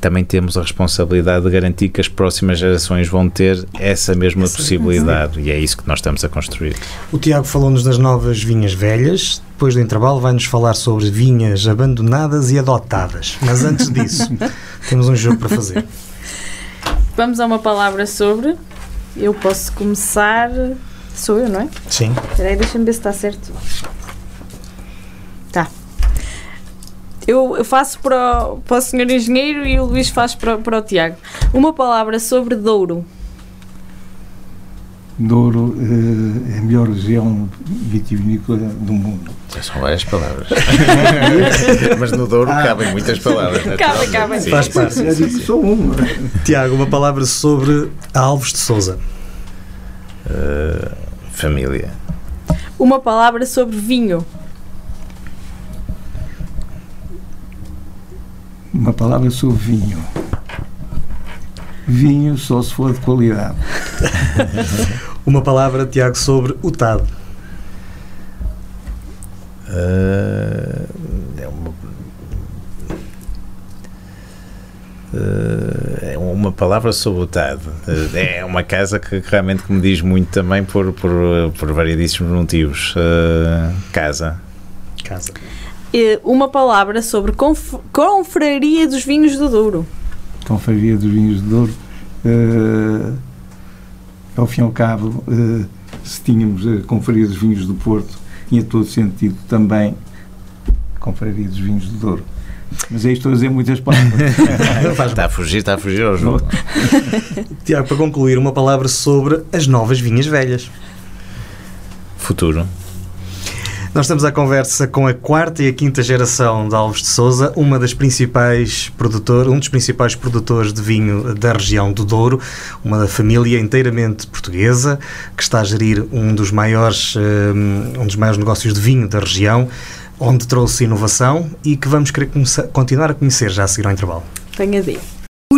também temos a responsabilidade de garantir que as próximas gerações vão ter essa mesma essa possibilidade e é isso que nós estamos a construir. O Tiago falou-nos das novas vinhas velhas, depois do intervalo vai-nos falar sobre vinhas abandonadas e adotadas. Mas antes disso, temos um jogo para fazer. Vamos a uma palavra sobre. Eu posso começar. Sou eu, não é? Sim. Espera aí, deixa-me ver se está certo. Eu faço para o, para o senhor engenheiro e o Luís faz para, para o Tiago. Uma palavra sobre Douro. Douro uh, é a melhor região vitivinícola do mundo. Já são várias palavras. Mas no Douro ah. cabem muitas palavras. Cabem, cabem. Faz parte. Só uma. Tiago, uma palavra sobre Alves de Souza. Uh, família. Uma palavra sobre vinho. Uma palavra sobre vinho. Vinho só se for de qualidade. uma palavra, Tiago, sobre o TAD. Uh, é uma uh, é uma palavra sobre o TAD. Uh, é uma casa que realmente me diz muito também por, por, por variedíssimos motivos. casa. Casa. Eh, Uma palavra sobre conf Confraria dos Vinhos do Douro. Confraria dos Vinhos de Douro. eh, ao fim e ao cabo, eh, se tínhamos a Confraria dos Vinhos do Porto, tinha todo sentido também a Confraria dos Vinhos de Douro. Mas aí estou a dizer muitas palavras. Está a fugir, está a fugir ao jogo. Tiago, para concluir, uma palavra sobre as novas vinhas velhas. Futuro. Nós estamos à conversa com a quarta e a quinta geração de Alves de Souza, uma das principais produtor, um dos principais produtores de vinho da região do Douro, uma família inteiramente portuguesa que está a gerir um dos maiores, eh, um dos maiores negócios de vinho da região, onde trouxe inovação e que vamos querer continuar a conhecer já a seguir ao intervalo. Tenha de.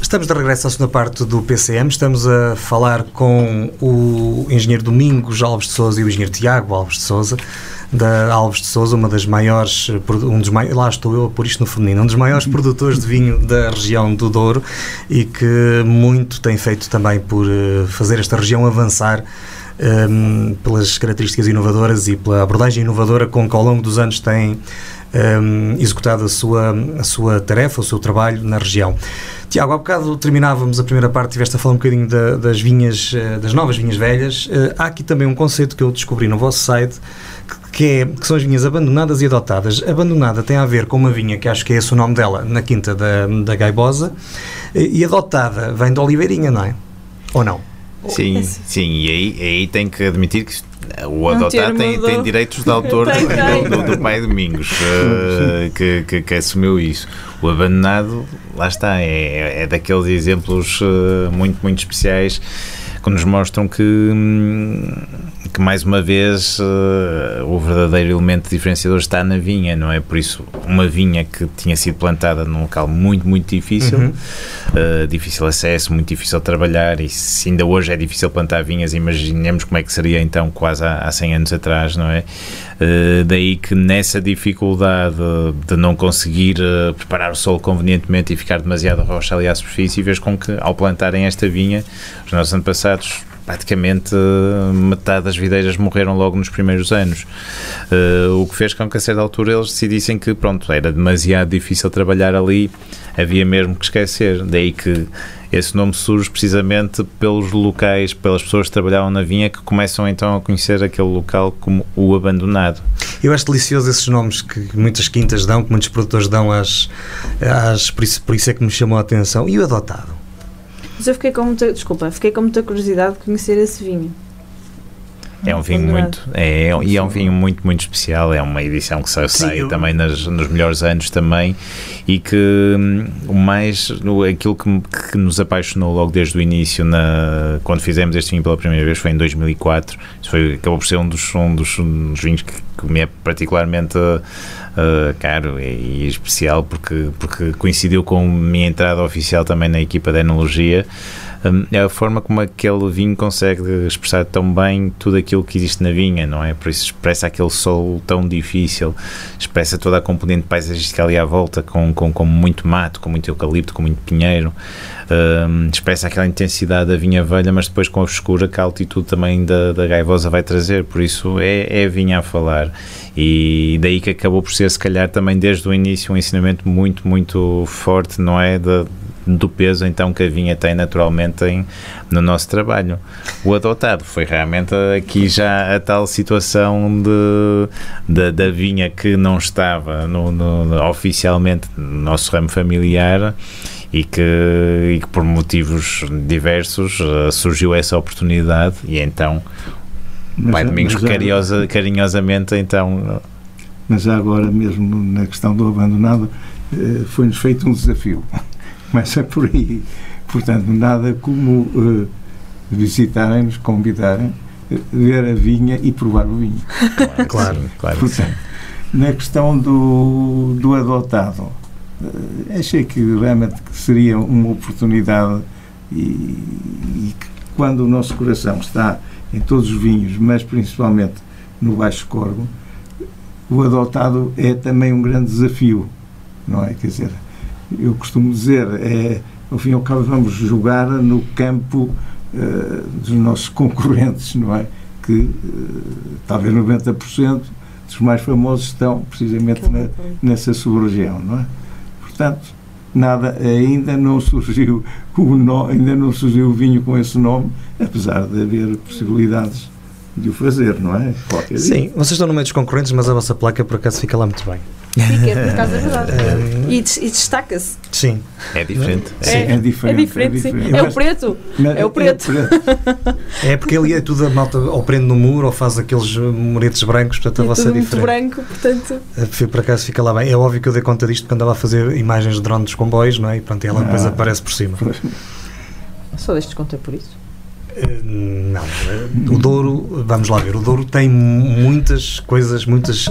Estamos de regresso à segunda parte do PCM. Estamos a falar com o engenheiro Domingos Alves de Souza e o engenheiro Tiago Alves de Souza, da Alves de Souza, uma das maiores, um dos mai- lá estou eu a pôr isto no feminino, um dos maiores produtores de vinho da região do Douro e que muito tem feito também por eh, fazer esta região avançar um, pelas características inovadoras e pela abordagem inovadora com que ao longo dos anos tem um, executado a sua, a sua tarefa, o seu trabalho na região. Tiago, há bocado terminávamos a primeira parte, estiveste a falar um bocadinho da- das vinhas, eh, das novas vinhas velhas. Eh, Há aqui também um conceito que eu descobri no vosso site, que- é, que são as vinhas abandonadas e adotadas. Abandonada tem a ver com uma vinha, que acho que é esse o nome dela, na quinta da, da Gaibosa, eh, e adotada vem de Oliveirinha, não é? Ou não? Sim, sim, e aí, aí tem que admitir que isto- o adotado termo tem, tem direitos de autor do, do- do pai Domingos eh, que, que, que assumiu isso. O abandonado, lá está, é, é daqueles exemplos eh, muito, muito especiais que nos mostram que, hum, que mais uma vez eh, o verdadeiro elemento diferenciador está na vinha, não é? Por isso, uma vinha que tinha sido plantada num local muito, muito difícil, Uhum. Uh, difícil acesso, muito difícil trabalhar e se ainda hoje é difícil plantar vinhas, imaginemos como é que seria então quase há, há 100 anos atrás, não é? Uh, daí que nessa dificuldade de não conseguir uh, preparar o solo convenientemente e ficar demasiado rocha ali à superfície, fez com que ao plantarem esta vinha, os nossos antepassados praticamente uh, metade das videiras morreram logo nos primeiros anos. Uh, o que fez com que a certa altura eles decidissem que pronto, era demasiado difícil trabalhar ali, havia mesmo que esquecer. Daí que esse nome surge precisamente pelos locais, pelas pessoas que trabalhavam na vinha que começam então a conhecer aquele local como o abandonado. Eu acho delicioso esses nomes que muitas quintas dão, que muitos produtores dão às. às por, isso, por isso é que me chamou a atenção. E o adotado? Mas eu fiquei com muita. Desculpa, fiquei com muita curiosidade de conhecer esse vinho. É um vinho muito, é, e é um vinho muito, muito especial. É uma edição que sai, Sim, também nas- nos melhores anos também e que hum, o mais, aquilo que, que nos apaixonou logo desde o início, na, quando fizemos este vinho pela primeira vez, foi em 2004. Isso foi, acabou por ser um dos, um dos, um dos vinhos que, que me é particularmente uh, caro e, e especial porque, porque coincidiu com a minha entrada oficial também na equipa de enologia. Hum, é a forma como aquele vinho consegue expressar tão bem tudo aquilo que existe na vinha, não é? Por isso expressa aquele solo tão difícil, expressa toda a componente paisagística ali à volta, com, com, com muito mato, com muito eucalipto, com muito pinheiro, hum, expressa aquela intensidade da vinha velha, mas depois com a frescura que a altitude também da, da gaivosa vai trazer, por isso é, é vinha a falar. E daí que acabou por ser, se calhar, também desde o início, um ensinamento muito, muito forte, não é? De, do peso então que a vinha tem naturalmente em, no nosso trabalho. O adotado foi realmente aqui já a tal situação de, da- da vinha que não estava no, no- oficialmente no nosso ramo familiar e que, e que por motivos diversos eh, surgiu essa oportunidade e então Mas Pai já- Domingos mas já- carinhosa, carinhosamente então Mas já agora mesmo na questão do abandonado eh, foi-nos feito um desafio. Começa por aí. Portanto, nada como eh, visitarem-nos, convidarem, eh, ver a vinha e provar o vinho. Claro. claro. Portanto, na questão do, do adotado, uh, achei que realmente seria uma oportunidade e, e que quando o nosso coração está em todos os vinhos, mas principalmente no Baixo Corvo, o adotado é também um grande desafio, não é? Quer dizer, eu costumo dizer, é, ao fim e ao cabo vamos jogar no campo uh, dos nossos concorrentes, não é? Que uh, talvez 90% dos mais famosos estão precisamente na, nessa sub-região, não é? Portanto, nada, ainda não surgiu o no, ainda não surgiu o vinho com esse nome, apesar de haver possibilidades de o fazer, não é? Qualquer Sim, dia. vocês estão no meio dos concorrentes, mas a vossa placa por acaso fica lá muito bem. Fica, por acaso é verdade. e, e destaca-se. Sim. É diferente. É, é, é diferente. É diferente, é, diferente. é o preto. É o preto. É, porque ali é tudo a malta ou prende no muro ou faz aqueles muretes brancos, portanto a é vossa é diferente. branco, portanto. Por acaso fica lá bem. É óbvio que eu dei conta disto quando andava a fazer imagens de drone dos comboios, não é? E pronto, ela depois ah. aparece por cima. Só deixo-te contar por isso. Não, o Douro, vamos lá ver, o Douro tem muitas coisas, muitas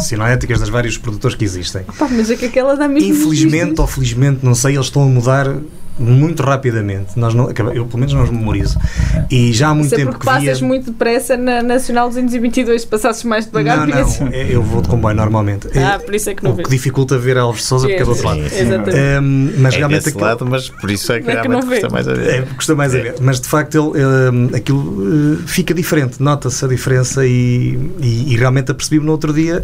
sinaléticas das vários produtores que existem. Opa, mas é que aquela dá mesmo Infelizmente ou felizmente, não sei, eles estão a mudar muito rapidamente. Nós não, eu, pelo menos, não os memorizo. E já há muito Isso tempo. É porque passas via... muito depressa na Nacional 222, se passasses mais devagar. Não, não, é, eu vou de comboio normalmente. Ah, por isso é que não O que dificilta ver Alves Souza porque é do outro lado. Exatamente. Um, mas é realmente aquilo, lado, mas por isso é que, é que custa mais a ver. É, custa mais a ver. Mas de facto ele, um, aquilo uh, fica diferente, nota-se a diferença e, e, e realmente apercebi-me no outro dia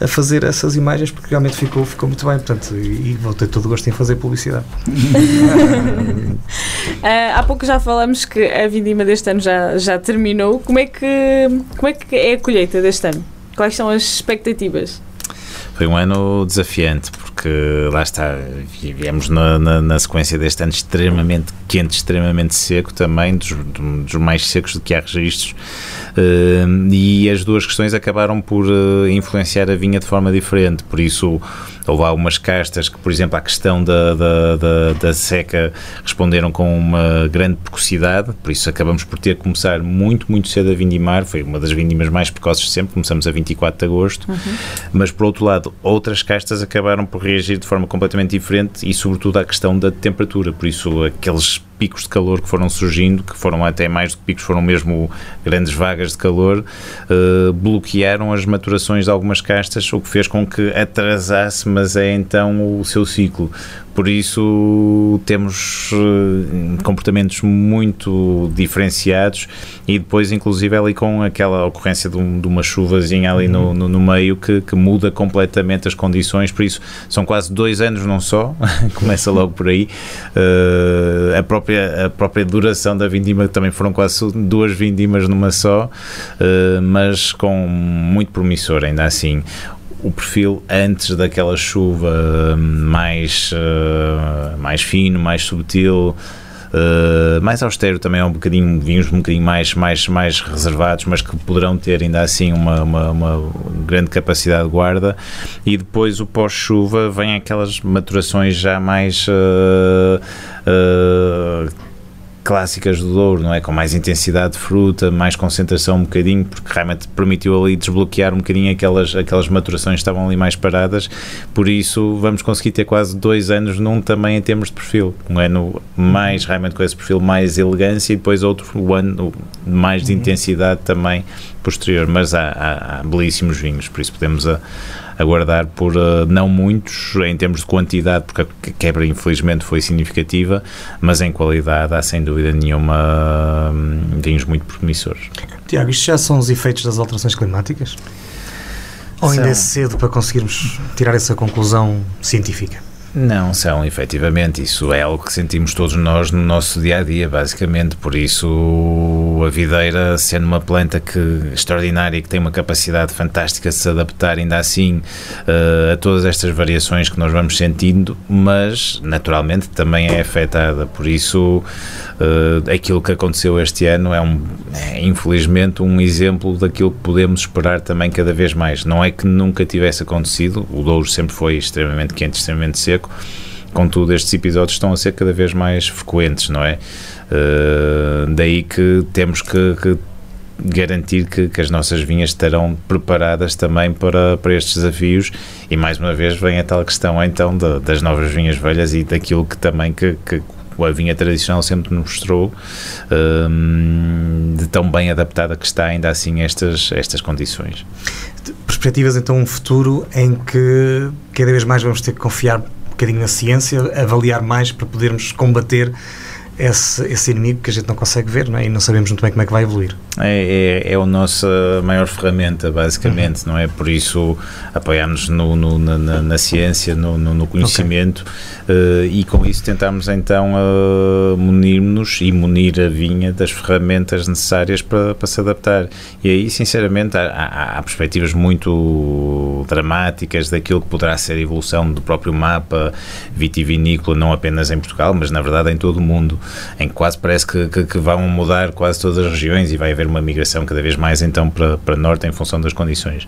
a fazer essas imagens porque realmente ficou, ficou muito bem. Portanto, e, e vou ter todo o gosto em fazer publicidade. uh, há pouco já falamos que a vindima deste ano já, já terminou. Como é, que, como é que é a colheita deste ano? Quais são as expectativas? Foi um ano desafiante, porque lá está, viemos na, na, na, sequência deste ano extremamente quente, extremamente seco também, dos, dos mais secos do que há registros, uh, e as duas questões acabaram por uh, influenciar a vinha de forma diferente, por isso houve algumas castas que, por exemplo, à questão da, da, da, da, seca responderam com uma grande precocidade, por isso acabamos por ter que começar muito, muito cedo a vindimar, foi uma das vindimas mais precoces de sempre, começamos a 24 de agosto, uhum. mas por outro lado, outras castas acabaram por reagir de forma completamente diferente e sobretudo à questão da temperatura, por isso aqueles picos de calor que foram surgindo, que foram até mais do que picos, foram mesmo grandes vagas de calor, uh, bloquearam as maturações de algumas castas, o que fez com que atrasasse, mas é então o seu ciclo. Por isso temos uh, comportamentos muito diferenciados e depois, inclusive, ali com aquela ocorrência de, um, de uma chuvazinha ali no, no, no meio que, que, muda completamente as condições. Por isso, são quase dois anos, não só, começa logo por aí. Uh, a, própria, a própria duração da vindima também foram quase duas vindimas numa só, uh, mas com muito promissor, ainda assim o perfil antes daquela chuva mais, uh, mais fino, mais subtil. Uh, mais austero também é um bocadinho, vinhos um bocadinho mais, mais, mais reservados, mas que poderão ter ainda assim uma, uma, uma grande capacidade de guarda. E depois o pós-chuva vem aquelas maturações já mais. Uh, clássicas do Douro, não é? Com mais intensidade de fruta, mais concentração um bocadinho, porque realmente permitiu ali desbloquear um bocadinho aquelas, aquelas maturações que estavam ali mais paradas, por isso vamos conseguir ter quase dois anos num também em termos de perfil, um ano mais realmente com esse perfil mais elegância e depois outro ano mais de intensidade também posterior, mas há, há, há belíssimos vinhos, por isso podemos a, aguardar por uh, não muitos em termos de quantidade, porque a quebra infelizmente foi significativa, mas em qualidade há sem dúvida nenhuma um, vinhos muito promissores. Tiago, isto já são os efeitos das alterações climáticas? Ou ainda é cedo para conseguirmos tirar essa conclusão científica? Não, são efetivamente. Isso é algo que sentimos todos nós no nosso dia a dia, basicamente. Por isso, a videira, sendo uma planta que extraordinária e que tem uma capacidade fantástica de se adaptar, ainda assim, uh, a todas estas variações que nós vamos sentindo, mas naturalmente também é afetada. Por isso, uh, aquilo que aconteceu este ano é, um, é, infelizmente, um exemplo daquilo que podemos esperar também cada vez mais. Não é que nunca tivesse acontecido, o Douro sempre foi extremamente quente, extremamente seco Contudo, estes episódios estão a ser cada vez mais frequentes, não é? Uh, daí que temos que, que garantir que, que, as nossas vinhas estarão preparadas também para, para estes desafios e mais uma vez vem a tal questão então de, das novas vinhas velhas e daquilo que também que, que a vinha tradicional sempre nos mostrou um, de tão bem adaptada que está ainda assim estas, estas condições. Perspectivas então um futuro em que cada vez mais vamos ter que confiar bocadinho na ciência, avaliar mais para podermos combater esse, esse inimigo que a gente não consegue ver não é? e não sabemos muito bem como é que vai evoluir. É, é, é a nossa maior ferramenta, basicamente, uhum. não é? Por isso apoiarmos no, no na, na, ciência, no, no, no conhecimento okay. uh, e com isso tentarmos então uh, munir-nos e munir a vinha das ferramentas necessárias para, para se adaptar. E aí, sinceramente, há, há, há perspectivas muito dramáticas daquilo que poderá ser a evolução do próprio mapa vitivinícola, não apenas em Portugal, mas na verdade em todo o mundo em que quase parece que, que, que, vão mudar quase todas as regiões e vai haver uma migração cada vez mais então para, para norte em função das condições.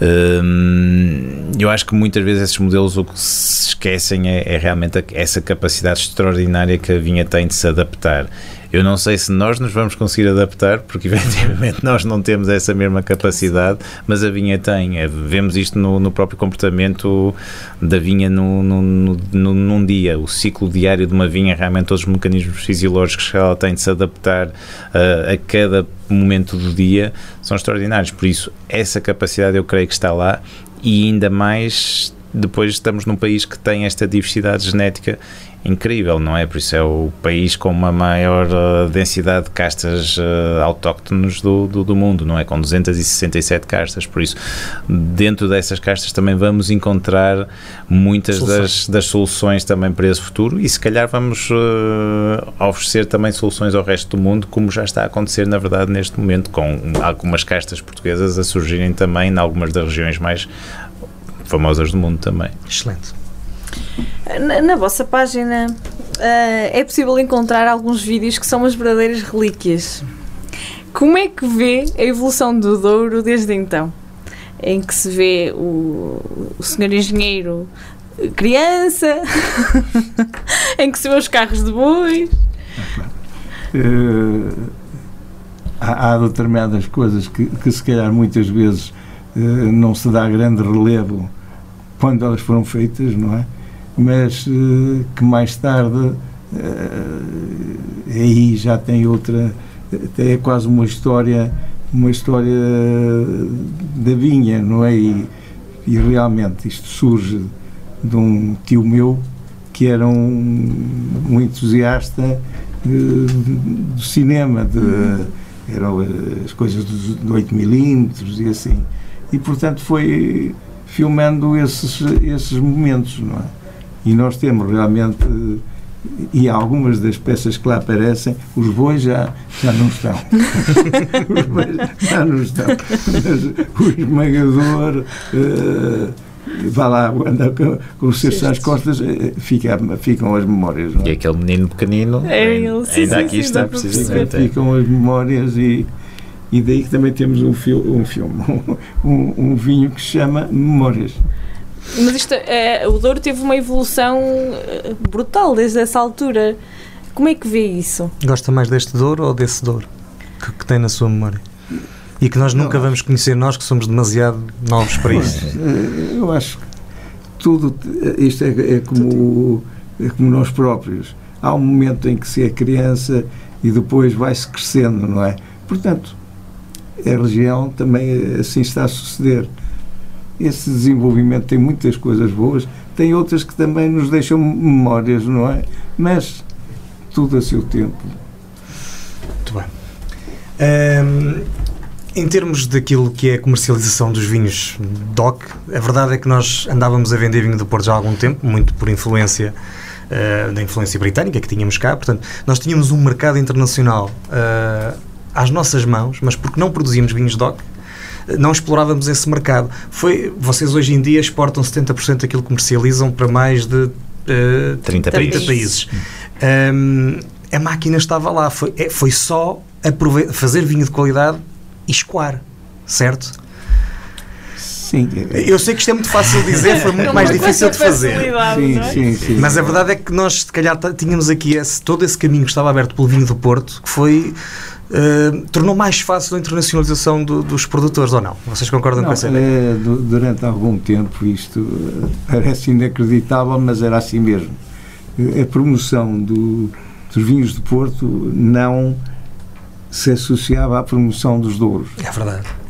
Hum, eu acho que muitas vezes esses modelos o que se esquecem é, é realmente essa capacidade extraordinária que a vinha tem de se adaptar. Eu não sei se nós nos vamos conseguir adaptar, porque efetivamente nós não temos essa mesma capacidade, mas a vinha tem. É, vemos isto no, no próprio comportamento da vinha no, no, no, num dia. O ciclo diário de uma vinha, realmente todos os mecanismos fisiológicos que ela tem de se adaptar uh, a cada momento do dia são extraordinários. Por isso, essa capacidade eu creio que está lá e ainda mais depois estamos num país que tem esta diversidade genética incrível, não é? Por isso é o país com uma maior uh, densidade de castas uh, autóctones do, do, do, mundo, não é? Com 267 castas. Por isso, dentro dessas castas também vamos encontrar muitas. Das, das soluções também para esse futuro e se calhar vamos uh, oferecer também soluções ao resto do mundo, como já está a acontecer, na verdade, neste momento, com algumas castas portuguesas a surgirem também em algumas das regiões mais famosas do mundo também. Excelente. Na, na vossa página uh, é possível encontrar alguns vídeos que são umas verdadeiras relíquias. Como é que vê a evolução do Douro desde então? Em que se vê o, o senhor engenheiro criança, em que se vê os carros de bois. Uh, há, há, determinadas coisas que, que, se calhar muitas vezes uh, não se dá grande relevo quando elas foram feitas, não é? Mas uh, que mais tarde uh, aí já tem outra é quase uma história uma história da vinha não é? E, e realmente isto surge de um tio meu que era um, um entusiasta uh, do cinema de, eram as coisas de 8 milímetros e assim. E portanto foi filmando esses, esses momentos não é e nós temos realmente e algumas das peças que lá aparecem, os bois já, já não estão. os bois já não estão. Mas o esmagador, uh, vá lá, anda com, com os seus às costas, uh, fica, ficam as memórias. Não é? E aquele menino pequenino, é ele, sim, ainda sim, aqui sim, está, precisamente. Ficam as memórias e. E daí que também temos um, fil um filme, um, um vinho que se chama Memórias. Mas isto, é, o Douro teve uma evolução eh, brutal desde essa altura. Como é que vê isso? Gosta mais deste Douro ou desse Douro que, que tem na sua memória? E que nós nunca vamos conhecer, nós que somos demasiado novos para isso. Eh, eu acho que tudo, isto é, é, como, é como nós próprios. Há um momento em que se é criança e depois vai-se crescendo, não é? Portanto, a religião também assim está a suceder esse desenvolvimento tem muitas coisas boas, tem outras que também nos deixam memórias, não é? Mas tudo a seu tempo. Muito bem. Um, em termos daquilo que é a comercialização dos vinhos DOC, a verdade é que nós andávamos a vender vinho do Porto já há algum tempo, muito por influência uh, da influência britânica que tínhamos cá. Portanto, nós tínhamos um mercado internacional uh, às nossas mãos, mas porque não produzíamos vinhos DOC, não explorávamos esse mercado. Foi, vocês hoje em dia exportam 70% daquilo que comercializam para mais de uh, 30, 30 países. Um, a máquina estava lá, foi, é, foi só fazer vinho de qualidade e escoar, certo? Sim. Eu sei que isto é muito fácil de dizer, foi muito mais difícil de fazer. Sim, é? sim, sim. Mas a verdade é que nós, se calhar, tínhamos aqui esse, todo esse caminho que estava aberto pelo vinho do Porto, que foi uh, tornou mais fácil a internacionalização do, dos produtores, ou não? Vocês concordam não, com essa ideia? É, durante algum tempo isto uh, parece inacreditável, mas era assim mesmo. A promoção do, dos vinhos de Porto não se associava à promoção dos douros. É verdade.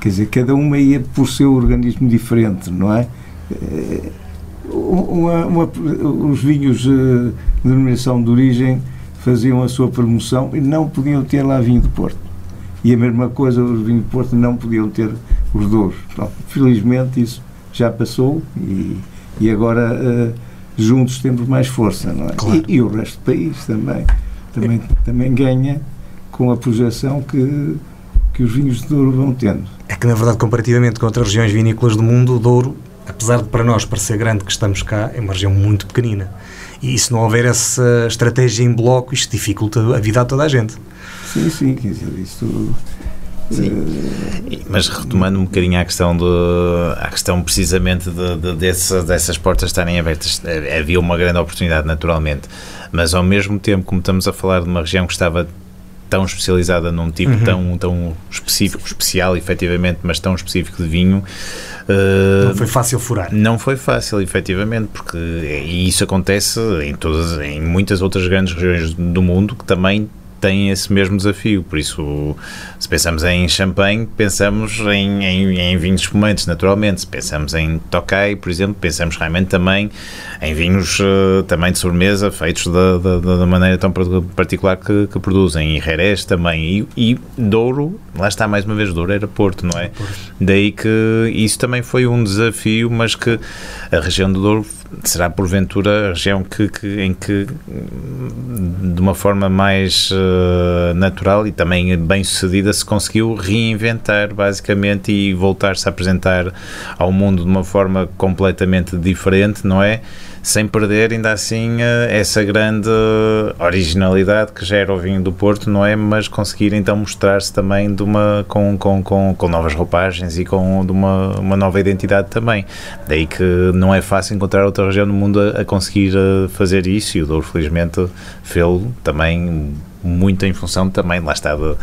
Quer dizer, cada uma ia por seu organismo diferente, não é? Uma, uma, os vinhos de denominação de origem faziam a sua promoção e não podiam ter lá vinho de Porto. E a mesma coisa, os vinhos de Porto não podiam ter os douros. Então, felizmente isso já passou e, e agora uh, juntos temos mais força, não é? Claro. E, e, o resto do país também, também, também ganha com a projeção que, que os vinhos de Douro vão tendo. É que, na verdade, comparativamente com outras regiões vinícolas do mundo, o Douro, apesar de para nós parecer grande que estamos cá, é uma região muito pequenina. E se não houver essa estratégia em bloco, isto dificulta a vida a toda a gente. Sim, sim, quer dizer, isto. Sim. Uh, Mas retomando um bocadinho à questão, de, à questão precisamente de, de, dessas, dessas portas estarem abertas, eh, havia uma grande oportunidade, naturalmente, mas ao mesmo tempo, como estamos a falar de uma região que estava tão especializada num tipo uhum. tão, tão específico, especial, efetivamente, mas tão específico de vinho. Uh, não foi fácil furar. Não foi fácil, efetivamente, porque e isso acontece em, todas, em muitas outras grandes regiões do mundo que também têm esse mesmo desafio. Por isso, se pensamos em champanhe, pensamos em, em, em vinhos espumantes, naturalmente. Se pensamos em Tokai, por exemplo, pensamos realmente também em vinhos uh, também de sobremesa, feitos da, da, da maneira tão particular que, que produzem. E Jerez também. E, e Douro, lá está mais uma vez, Douro era Porto, não é? Daí que isso também foi um desafio, mas que a região do Douro será porventura a região que, que, em que, de uma forma mais uh, natural e também bem sucedida, se conseguiu reinventar basicamente e voltar-se a apresentar ao mundo de uma forma completamente diferente, não é? sem perder ainda assim eh, essa grande originalidade que já era o vinho do Porto, não é? Mas conseguir então mostrar-se também de uma, com, com, com, com novas roupagens e com de uma, uma nova identidade também. Daí que não é fácil encontrar outra região do mundo a, a conseguir eh, fazer isso e o Douro felizmente fê-lo também muito em função também, lá está, do,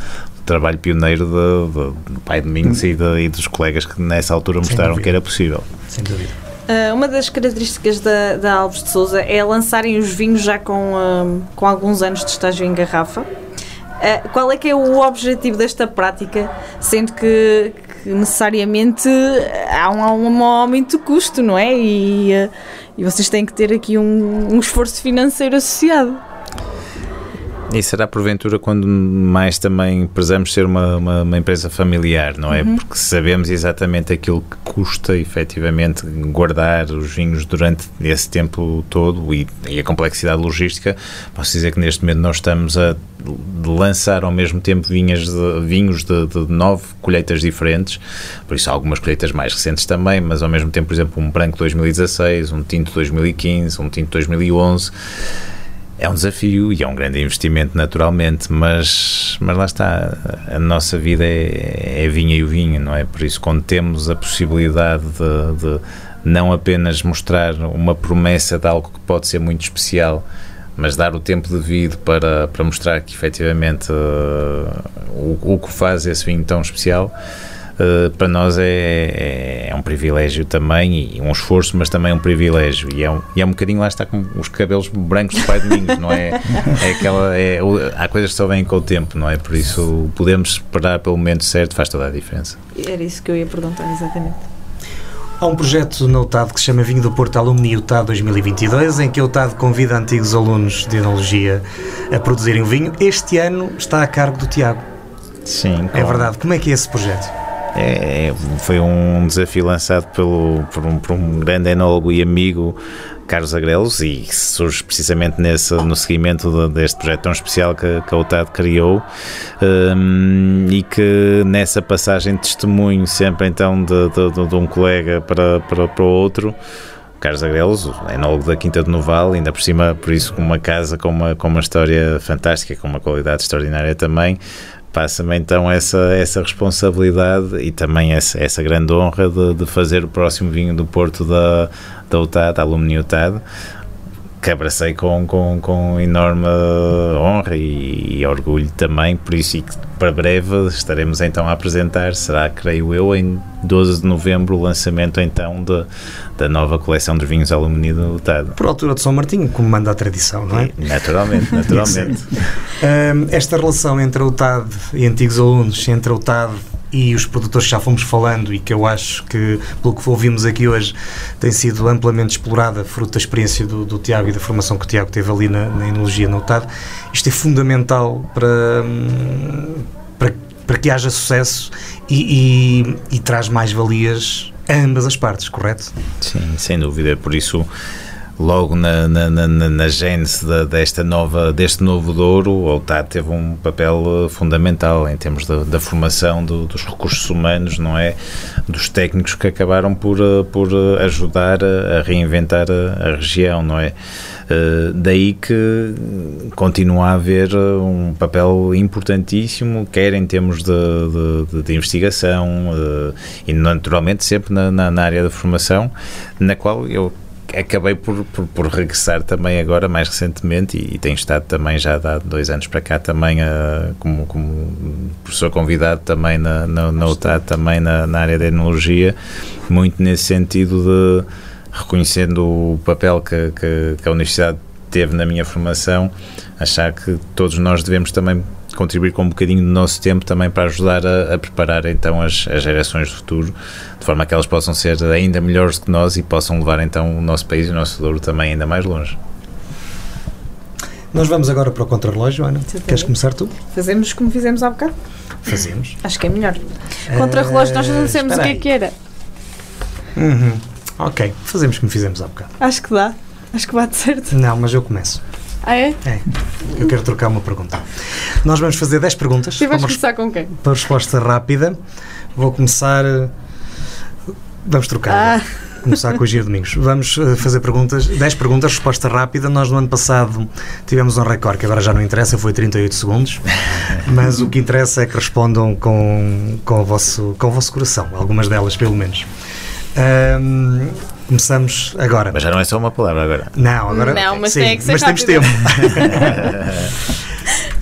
trabalho pioneiro do pai de Domingos hum. e, de, e, dos colegas que nessa altura mostraram que era possível. Sem dúvida. Uh, uma das características da, da Alves de Souza é lançarem os vinhos já com, uh, com alguns anos de estágio em garrafa. Uh, qual é que é o objetivo desta prática, sendo que, que necessariamente há um, um, aumento de custo, não é? E, e vocês têm que ter aqui um, um esforço financeiro associado. E será porventura quando mais também prezamos ser uma, uma, uma empresa familiar, não é? Uhum. Porque sabemos exatamente aquilo que custa efetivamente guardar os vinhos durante esse tempo todo e, e a complexidade logística. Posso dizer que neste momento nós estamos a lançar ao mesmo tempo vinhas de, vinhos de, de nove colheitas diferentes, por isso algumas colheitas mais recentes também, mas ao mesmo tempo, por exemplo, um branco 2016, um tinto 2015, um tinto 2011 é um desafio e é um grande investimento, naturalmente, mas, mas lá está, a nossa vida é, é vinha e o vinho, não é? Por isso, quando temos a possibilidade de, de não apenas mostrar uma promessa de algo que pode ser muito especial, mas dar o tempo devido para, para mostrar que efetivamente uh, o, o que faz esse vinho tão especial uh, para nós é, é, é, um privilégio também e um esforço, mas também um privilégio. E é um, e é um bocadinho lá está com os cabelos brancos do Pai Domingos, não é? é aquela, é, há coisas que só vêm com o tempo, não é? Por isso podemos esperar pelo momento certo, faz toda a diferença. Era isso que eu ia perguntar, exatamente. Há um projeto na UTAD que se chama Vinho do Porto Alumni UTAD 2022, em que a UTAD convida antigos alunos de enologia a produzirem o vinho. Este ano está a cargo do Tiago. Sim. É verdade. Como é que é esse projeto? É, foi um desafio lançado pelo, por, um, por um grande enólogo e amigo, Carlos Agrelos, e surge precisamente nesse, no seguimento de, deste projeto tão especial que, que a UTAD criou um, e que nessa passagem de testemunho sempre então de, de, de um colega para, para, para o outro Carlos Agrelos, enólogo da Quinta de Noval, ainda por cima, por isso, com uma casa com uma, com uma história fantástica, com uma qualidade extraordinária também, passa-me então essa, essa responsabilidade e também essa, essa grande honra de, de fazer o próximo vinho do Porto da, da UTAD, da Alumni que abracei com, com, com enorme honra e, e orgulho também, por isso e que para breve estaremos então a apresentar, será, creio eu, em 12 de novembro, o lançamento então de, da nova coleção dos vinhos alumínio do TAD. Por altura de São Martinho, como manda a tradição, não é? E, naturalmente, naturalmente. Um, esta relação entre o TAD e antigos alunos, entre o TAD e os produtores que já fomos falando e que eu acho que, pelo que ouvimos aqui hoje, tem sido amplamente explorada, fruto da experiência do, do Tiago e da formação que o Tiago teve ali na, na Enologia no isto é fundamental para, hum, para, para que haja sucesso e, e, e traz mais valias a ambas as partes, correto? Sim, sem dúvida, por isso logo na, na, na, na gênese desta nova, deste novo Douro, o OTAD teve um papel eh, fundamental em termos da, da formação do, dos recursos humanos, não é? Dos técnicos que acabaram por, eh, por eh, ajudar a, reinventar a, a, região, não é? Daí que continua a haver um papel importantíssimo, quer em termos de, de, de investigação e naturalmente sempre na, na, na área da formação, na qual eu acabei por, por, por, regressar também agora, mais recentemente, e, e tenho estado também já há dois anos para cá também uh, como, como professor convidado também na, na, na também na, na área da enologia, muito nesse sentido de reconhecendo o papel que, que, que a Universidade teve na minha formação, achar que todos nós devemos também contribuir com um bocadinho do nosso tempo também para ajudar a, a preparar então as, as, gerações do futuro, de forma que elas possam ser ainda melhores que nós e possam levar então o nosso país e o nosso Douro também ainda mais longe. Nós vamos agora para o contrarrelógio, Ana. Queres começar tu? Fazemos como fizemos há bocado? Fazemos. Acho que é melhor. Contrarrelógio, nós não sabemos o que é que era. Uhum. Ok, fazemos como fizemos há bocado. Acho que dá. Acho que bate certo. Não, mas eu começo. Ah, é? É. Eu quero trocar uma pergunta. Nós vamos fazer 10 perguntas. E vais começar com quem? Para resposta rápida. Vou começar. Vamos trocar. Ah. Começar com o Giro Domingos. Vamos fazer perguntas, 10 perguntas, resposta rápida. Nós no ano passado tivemos um recorde que agora já não interessa, foi 38 segundos. Mas o que interessa é que respondam com, com, o, vosso, com o vosso coração, algumas delas pelo menos. Um, Começamos agora. Mas já não é só uma palavra agora. Não, agora. Não, mas sim, tem que ser Mas rápido. temos tempo.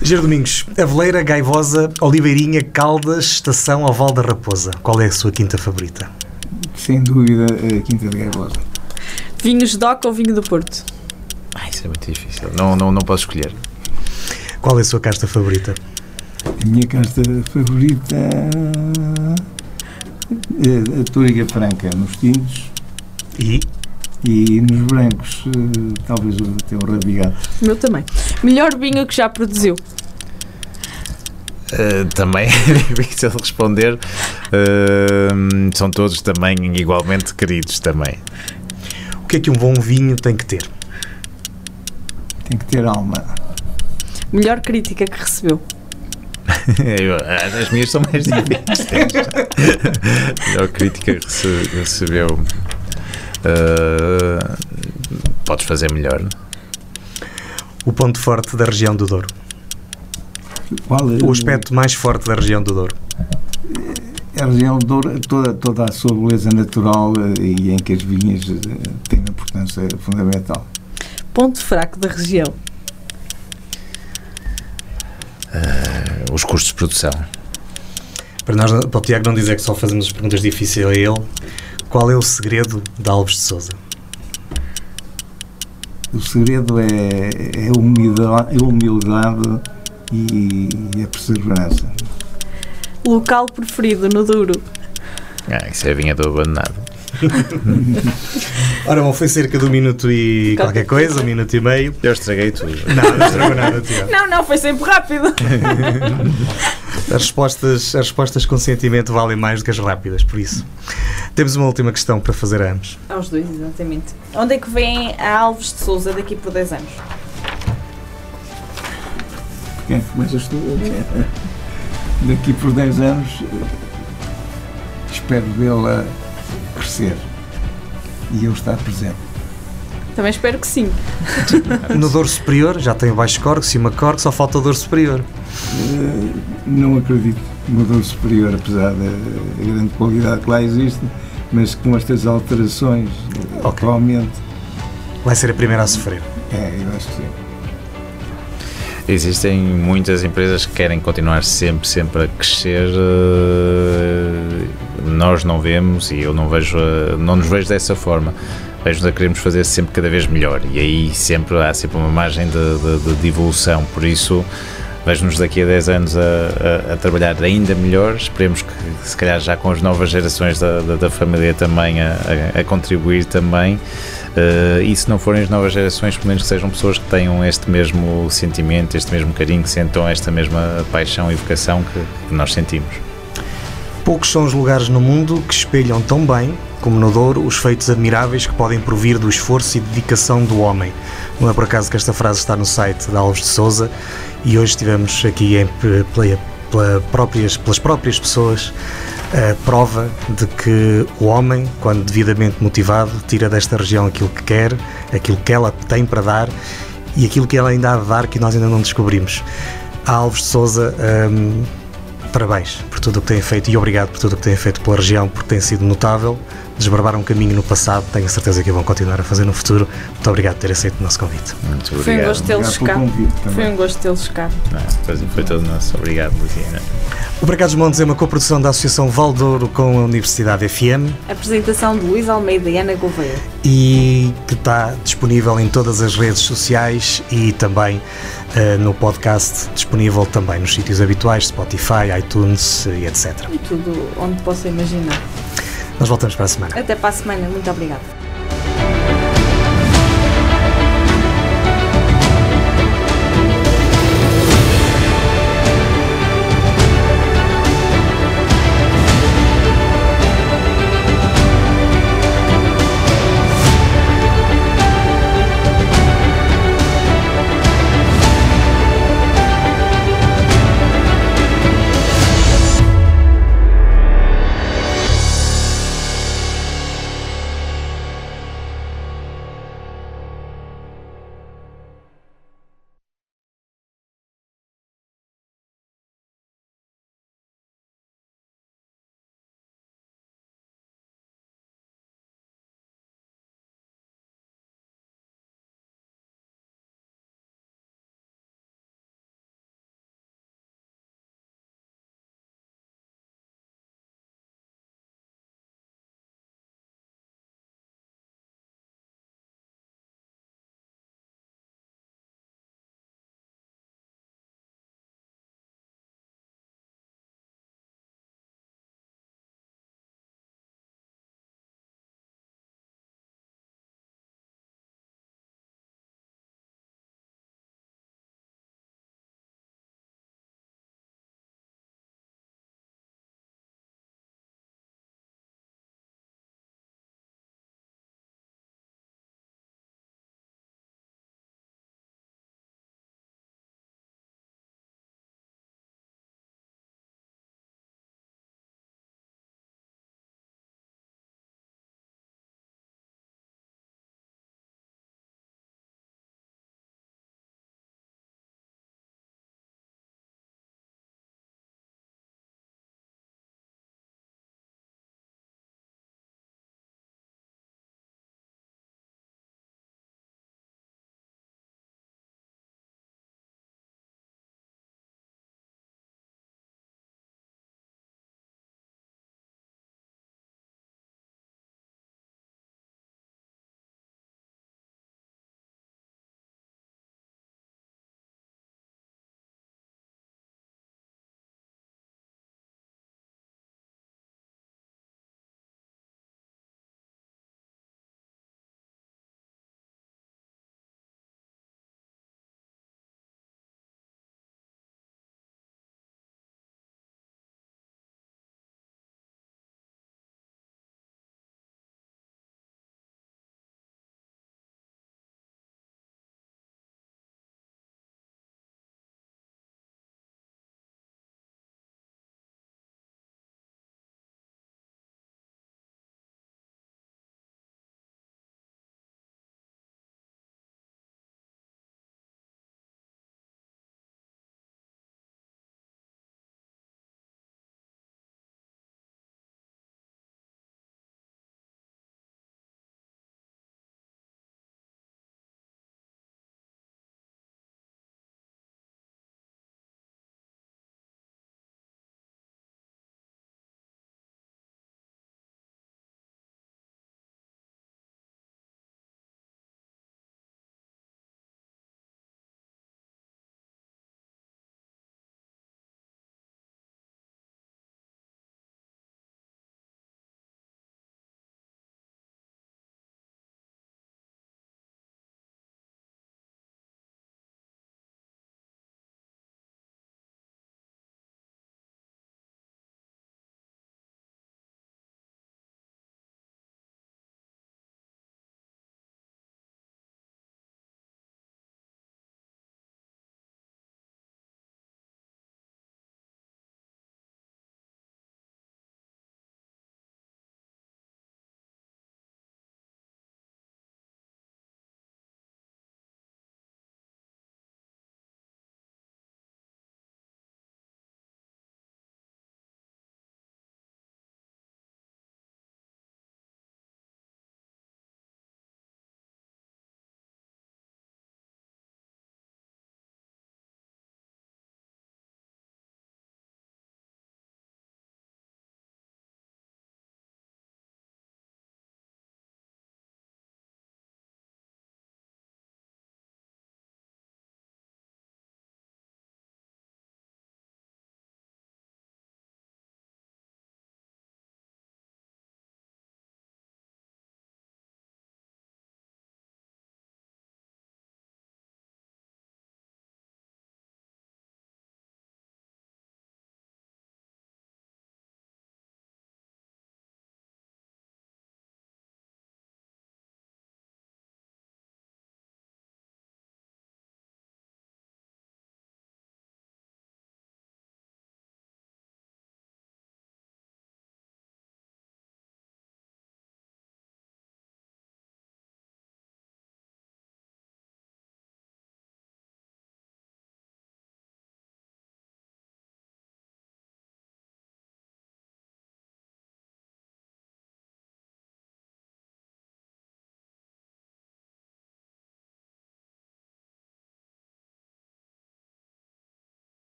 Gero Domingos, Aveleira, Gaivosa, Oliveirinha, Caldas, Estação ou Val da Raposa. Qual é a sua quinta favorita? Sem dúvida, a Quinta de Gaivosa. Vinhos DOC ou vinho do Porto? Ah, isso é muito difícil. Não, não, não posso escolher. Qual é a sua casta favorita? A minha casta favorita. é A Túriga Franca, nos tintos. E? E nos brancos, eh, talvez o teu rabigado. O meu também. Melhor vinho que já produziu? Uh, também é difícil de responder. Uh, são todos também igualmente queridos também. O que é que um bom vinho tem que ter? Tem que ter alma. Melhor crítica que recebeu? Eu, as minhas são mais difíceis. Melhor crítica que rece, recebeu. Uh, podes fazer melhor. O ponto forte da região do Douro. Qual é O aspecto mais forte da região do Douro. A região do Douro, toda, toda a sua beleza natural eh, e em que as vinhas eh, têm uma importância fundamental. Ponto fraco da região? Uh, os custos de produção. Para, nós, para o Tiago não dizer que só fazemos as perguntas difíceis a ele, qual é o segredo de Alves de Souza? O segredo é, é a humildade, a humildade e, e a perseverança. Local preferido no Douro? Ah, isso é a vinha do abandonado. Ora bom, foi cerca de um minuto e qualquer coisa, um minuto e meio. Eu estraguei tudo. Não, não estragou nada, Tiago. Não, não, foi sempre rápido. As respostas, as respostas com sentimento valem mais do que as rápidas, por isso. Temos uma última questão para fazer a ambos. Aos dois, exatamente. Onde é que vem a Alves de Souza daqui por 10 anos? Quem começas tu? Daqui por 10 anos espero vê-la crescer e eu estar presente. Também espero que sim. No Douro Superior, já tem o Baixo Corgo, Cima Corgo, só falta o Douro Superior. Uh, não acredito no Douro Superior, apesar da grande qualidade que lá existe, mas com estas alterações, okay. atualmente. Vai ser a primeira a sofrer. É, eu acho que sim. Existem muitas empresas que querem continuar sempre, sempre a crescer. eh, Nós não vemos e eu não vejo, eh, não nos vejo dessa forma. Vejo-nos a queremos fazer sempre cada vez melhor e aí sempre há sempre uma margem de, de, de evolução. Por isso, vejo-nos daqui a 10 anos a, a- a trabalhar ainda melhor. Esperemos que, se calhar, já com as novas gerações da, da, da família também a, a- contribuir também. Uh, e se não forem as novas gerações, pelo menos que sejam pessoas que tenham este mesmo sentimento, este mesmo carinho, que sentam esta mesma paixão e vocação que, que nós sentimos. Poucos são os lugares no mundo que espelham tão bem, como no Douro, os feitos admiráveis que podem provir do esforço e dedicação do homem. Não é por acaso que esta frase está no site da Alves de Souza e hoje tivemos aqui em, próprias, pelas próprias pessoas a prova de que o homem, quando devidamente motivado, tira desta região aquilo que quer, aquilo que ela tem para dar e aquilo que ela ainda há de dar que nós ainda não descobrimos. A Alves de Souza, hum, parabéns tudo o que têm feito e obrigado por tudo o que têm feito pela região, porque tem sido notável. Desbarbaram um caminho no passado, tenho a certeza que vão continuar a fazer no futuro. Muito obrigado por ter aceito o nosso convite. Muito Foi um obrigado. gosto tê-los Obrigado pelo cá. Foi um gosto tê-los cá. Não, foi, todo nosso. Obrigado, Luciana. O Bracados Montes é uma coprodução da Associação Valdouro com a Universidade FM Apresentação de Luís Almeida e Ana Gouveia. e que está disponível em todas as redes sociais e também eh, no podcast, disponível também nos sítios habituais, Spotify, iTunes e etc. E tudo onde possa imaginar. Nós voltamos para a semana. Até para a semana. Muito obrigada.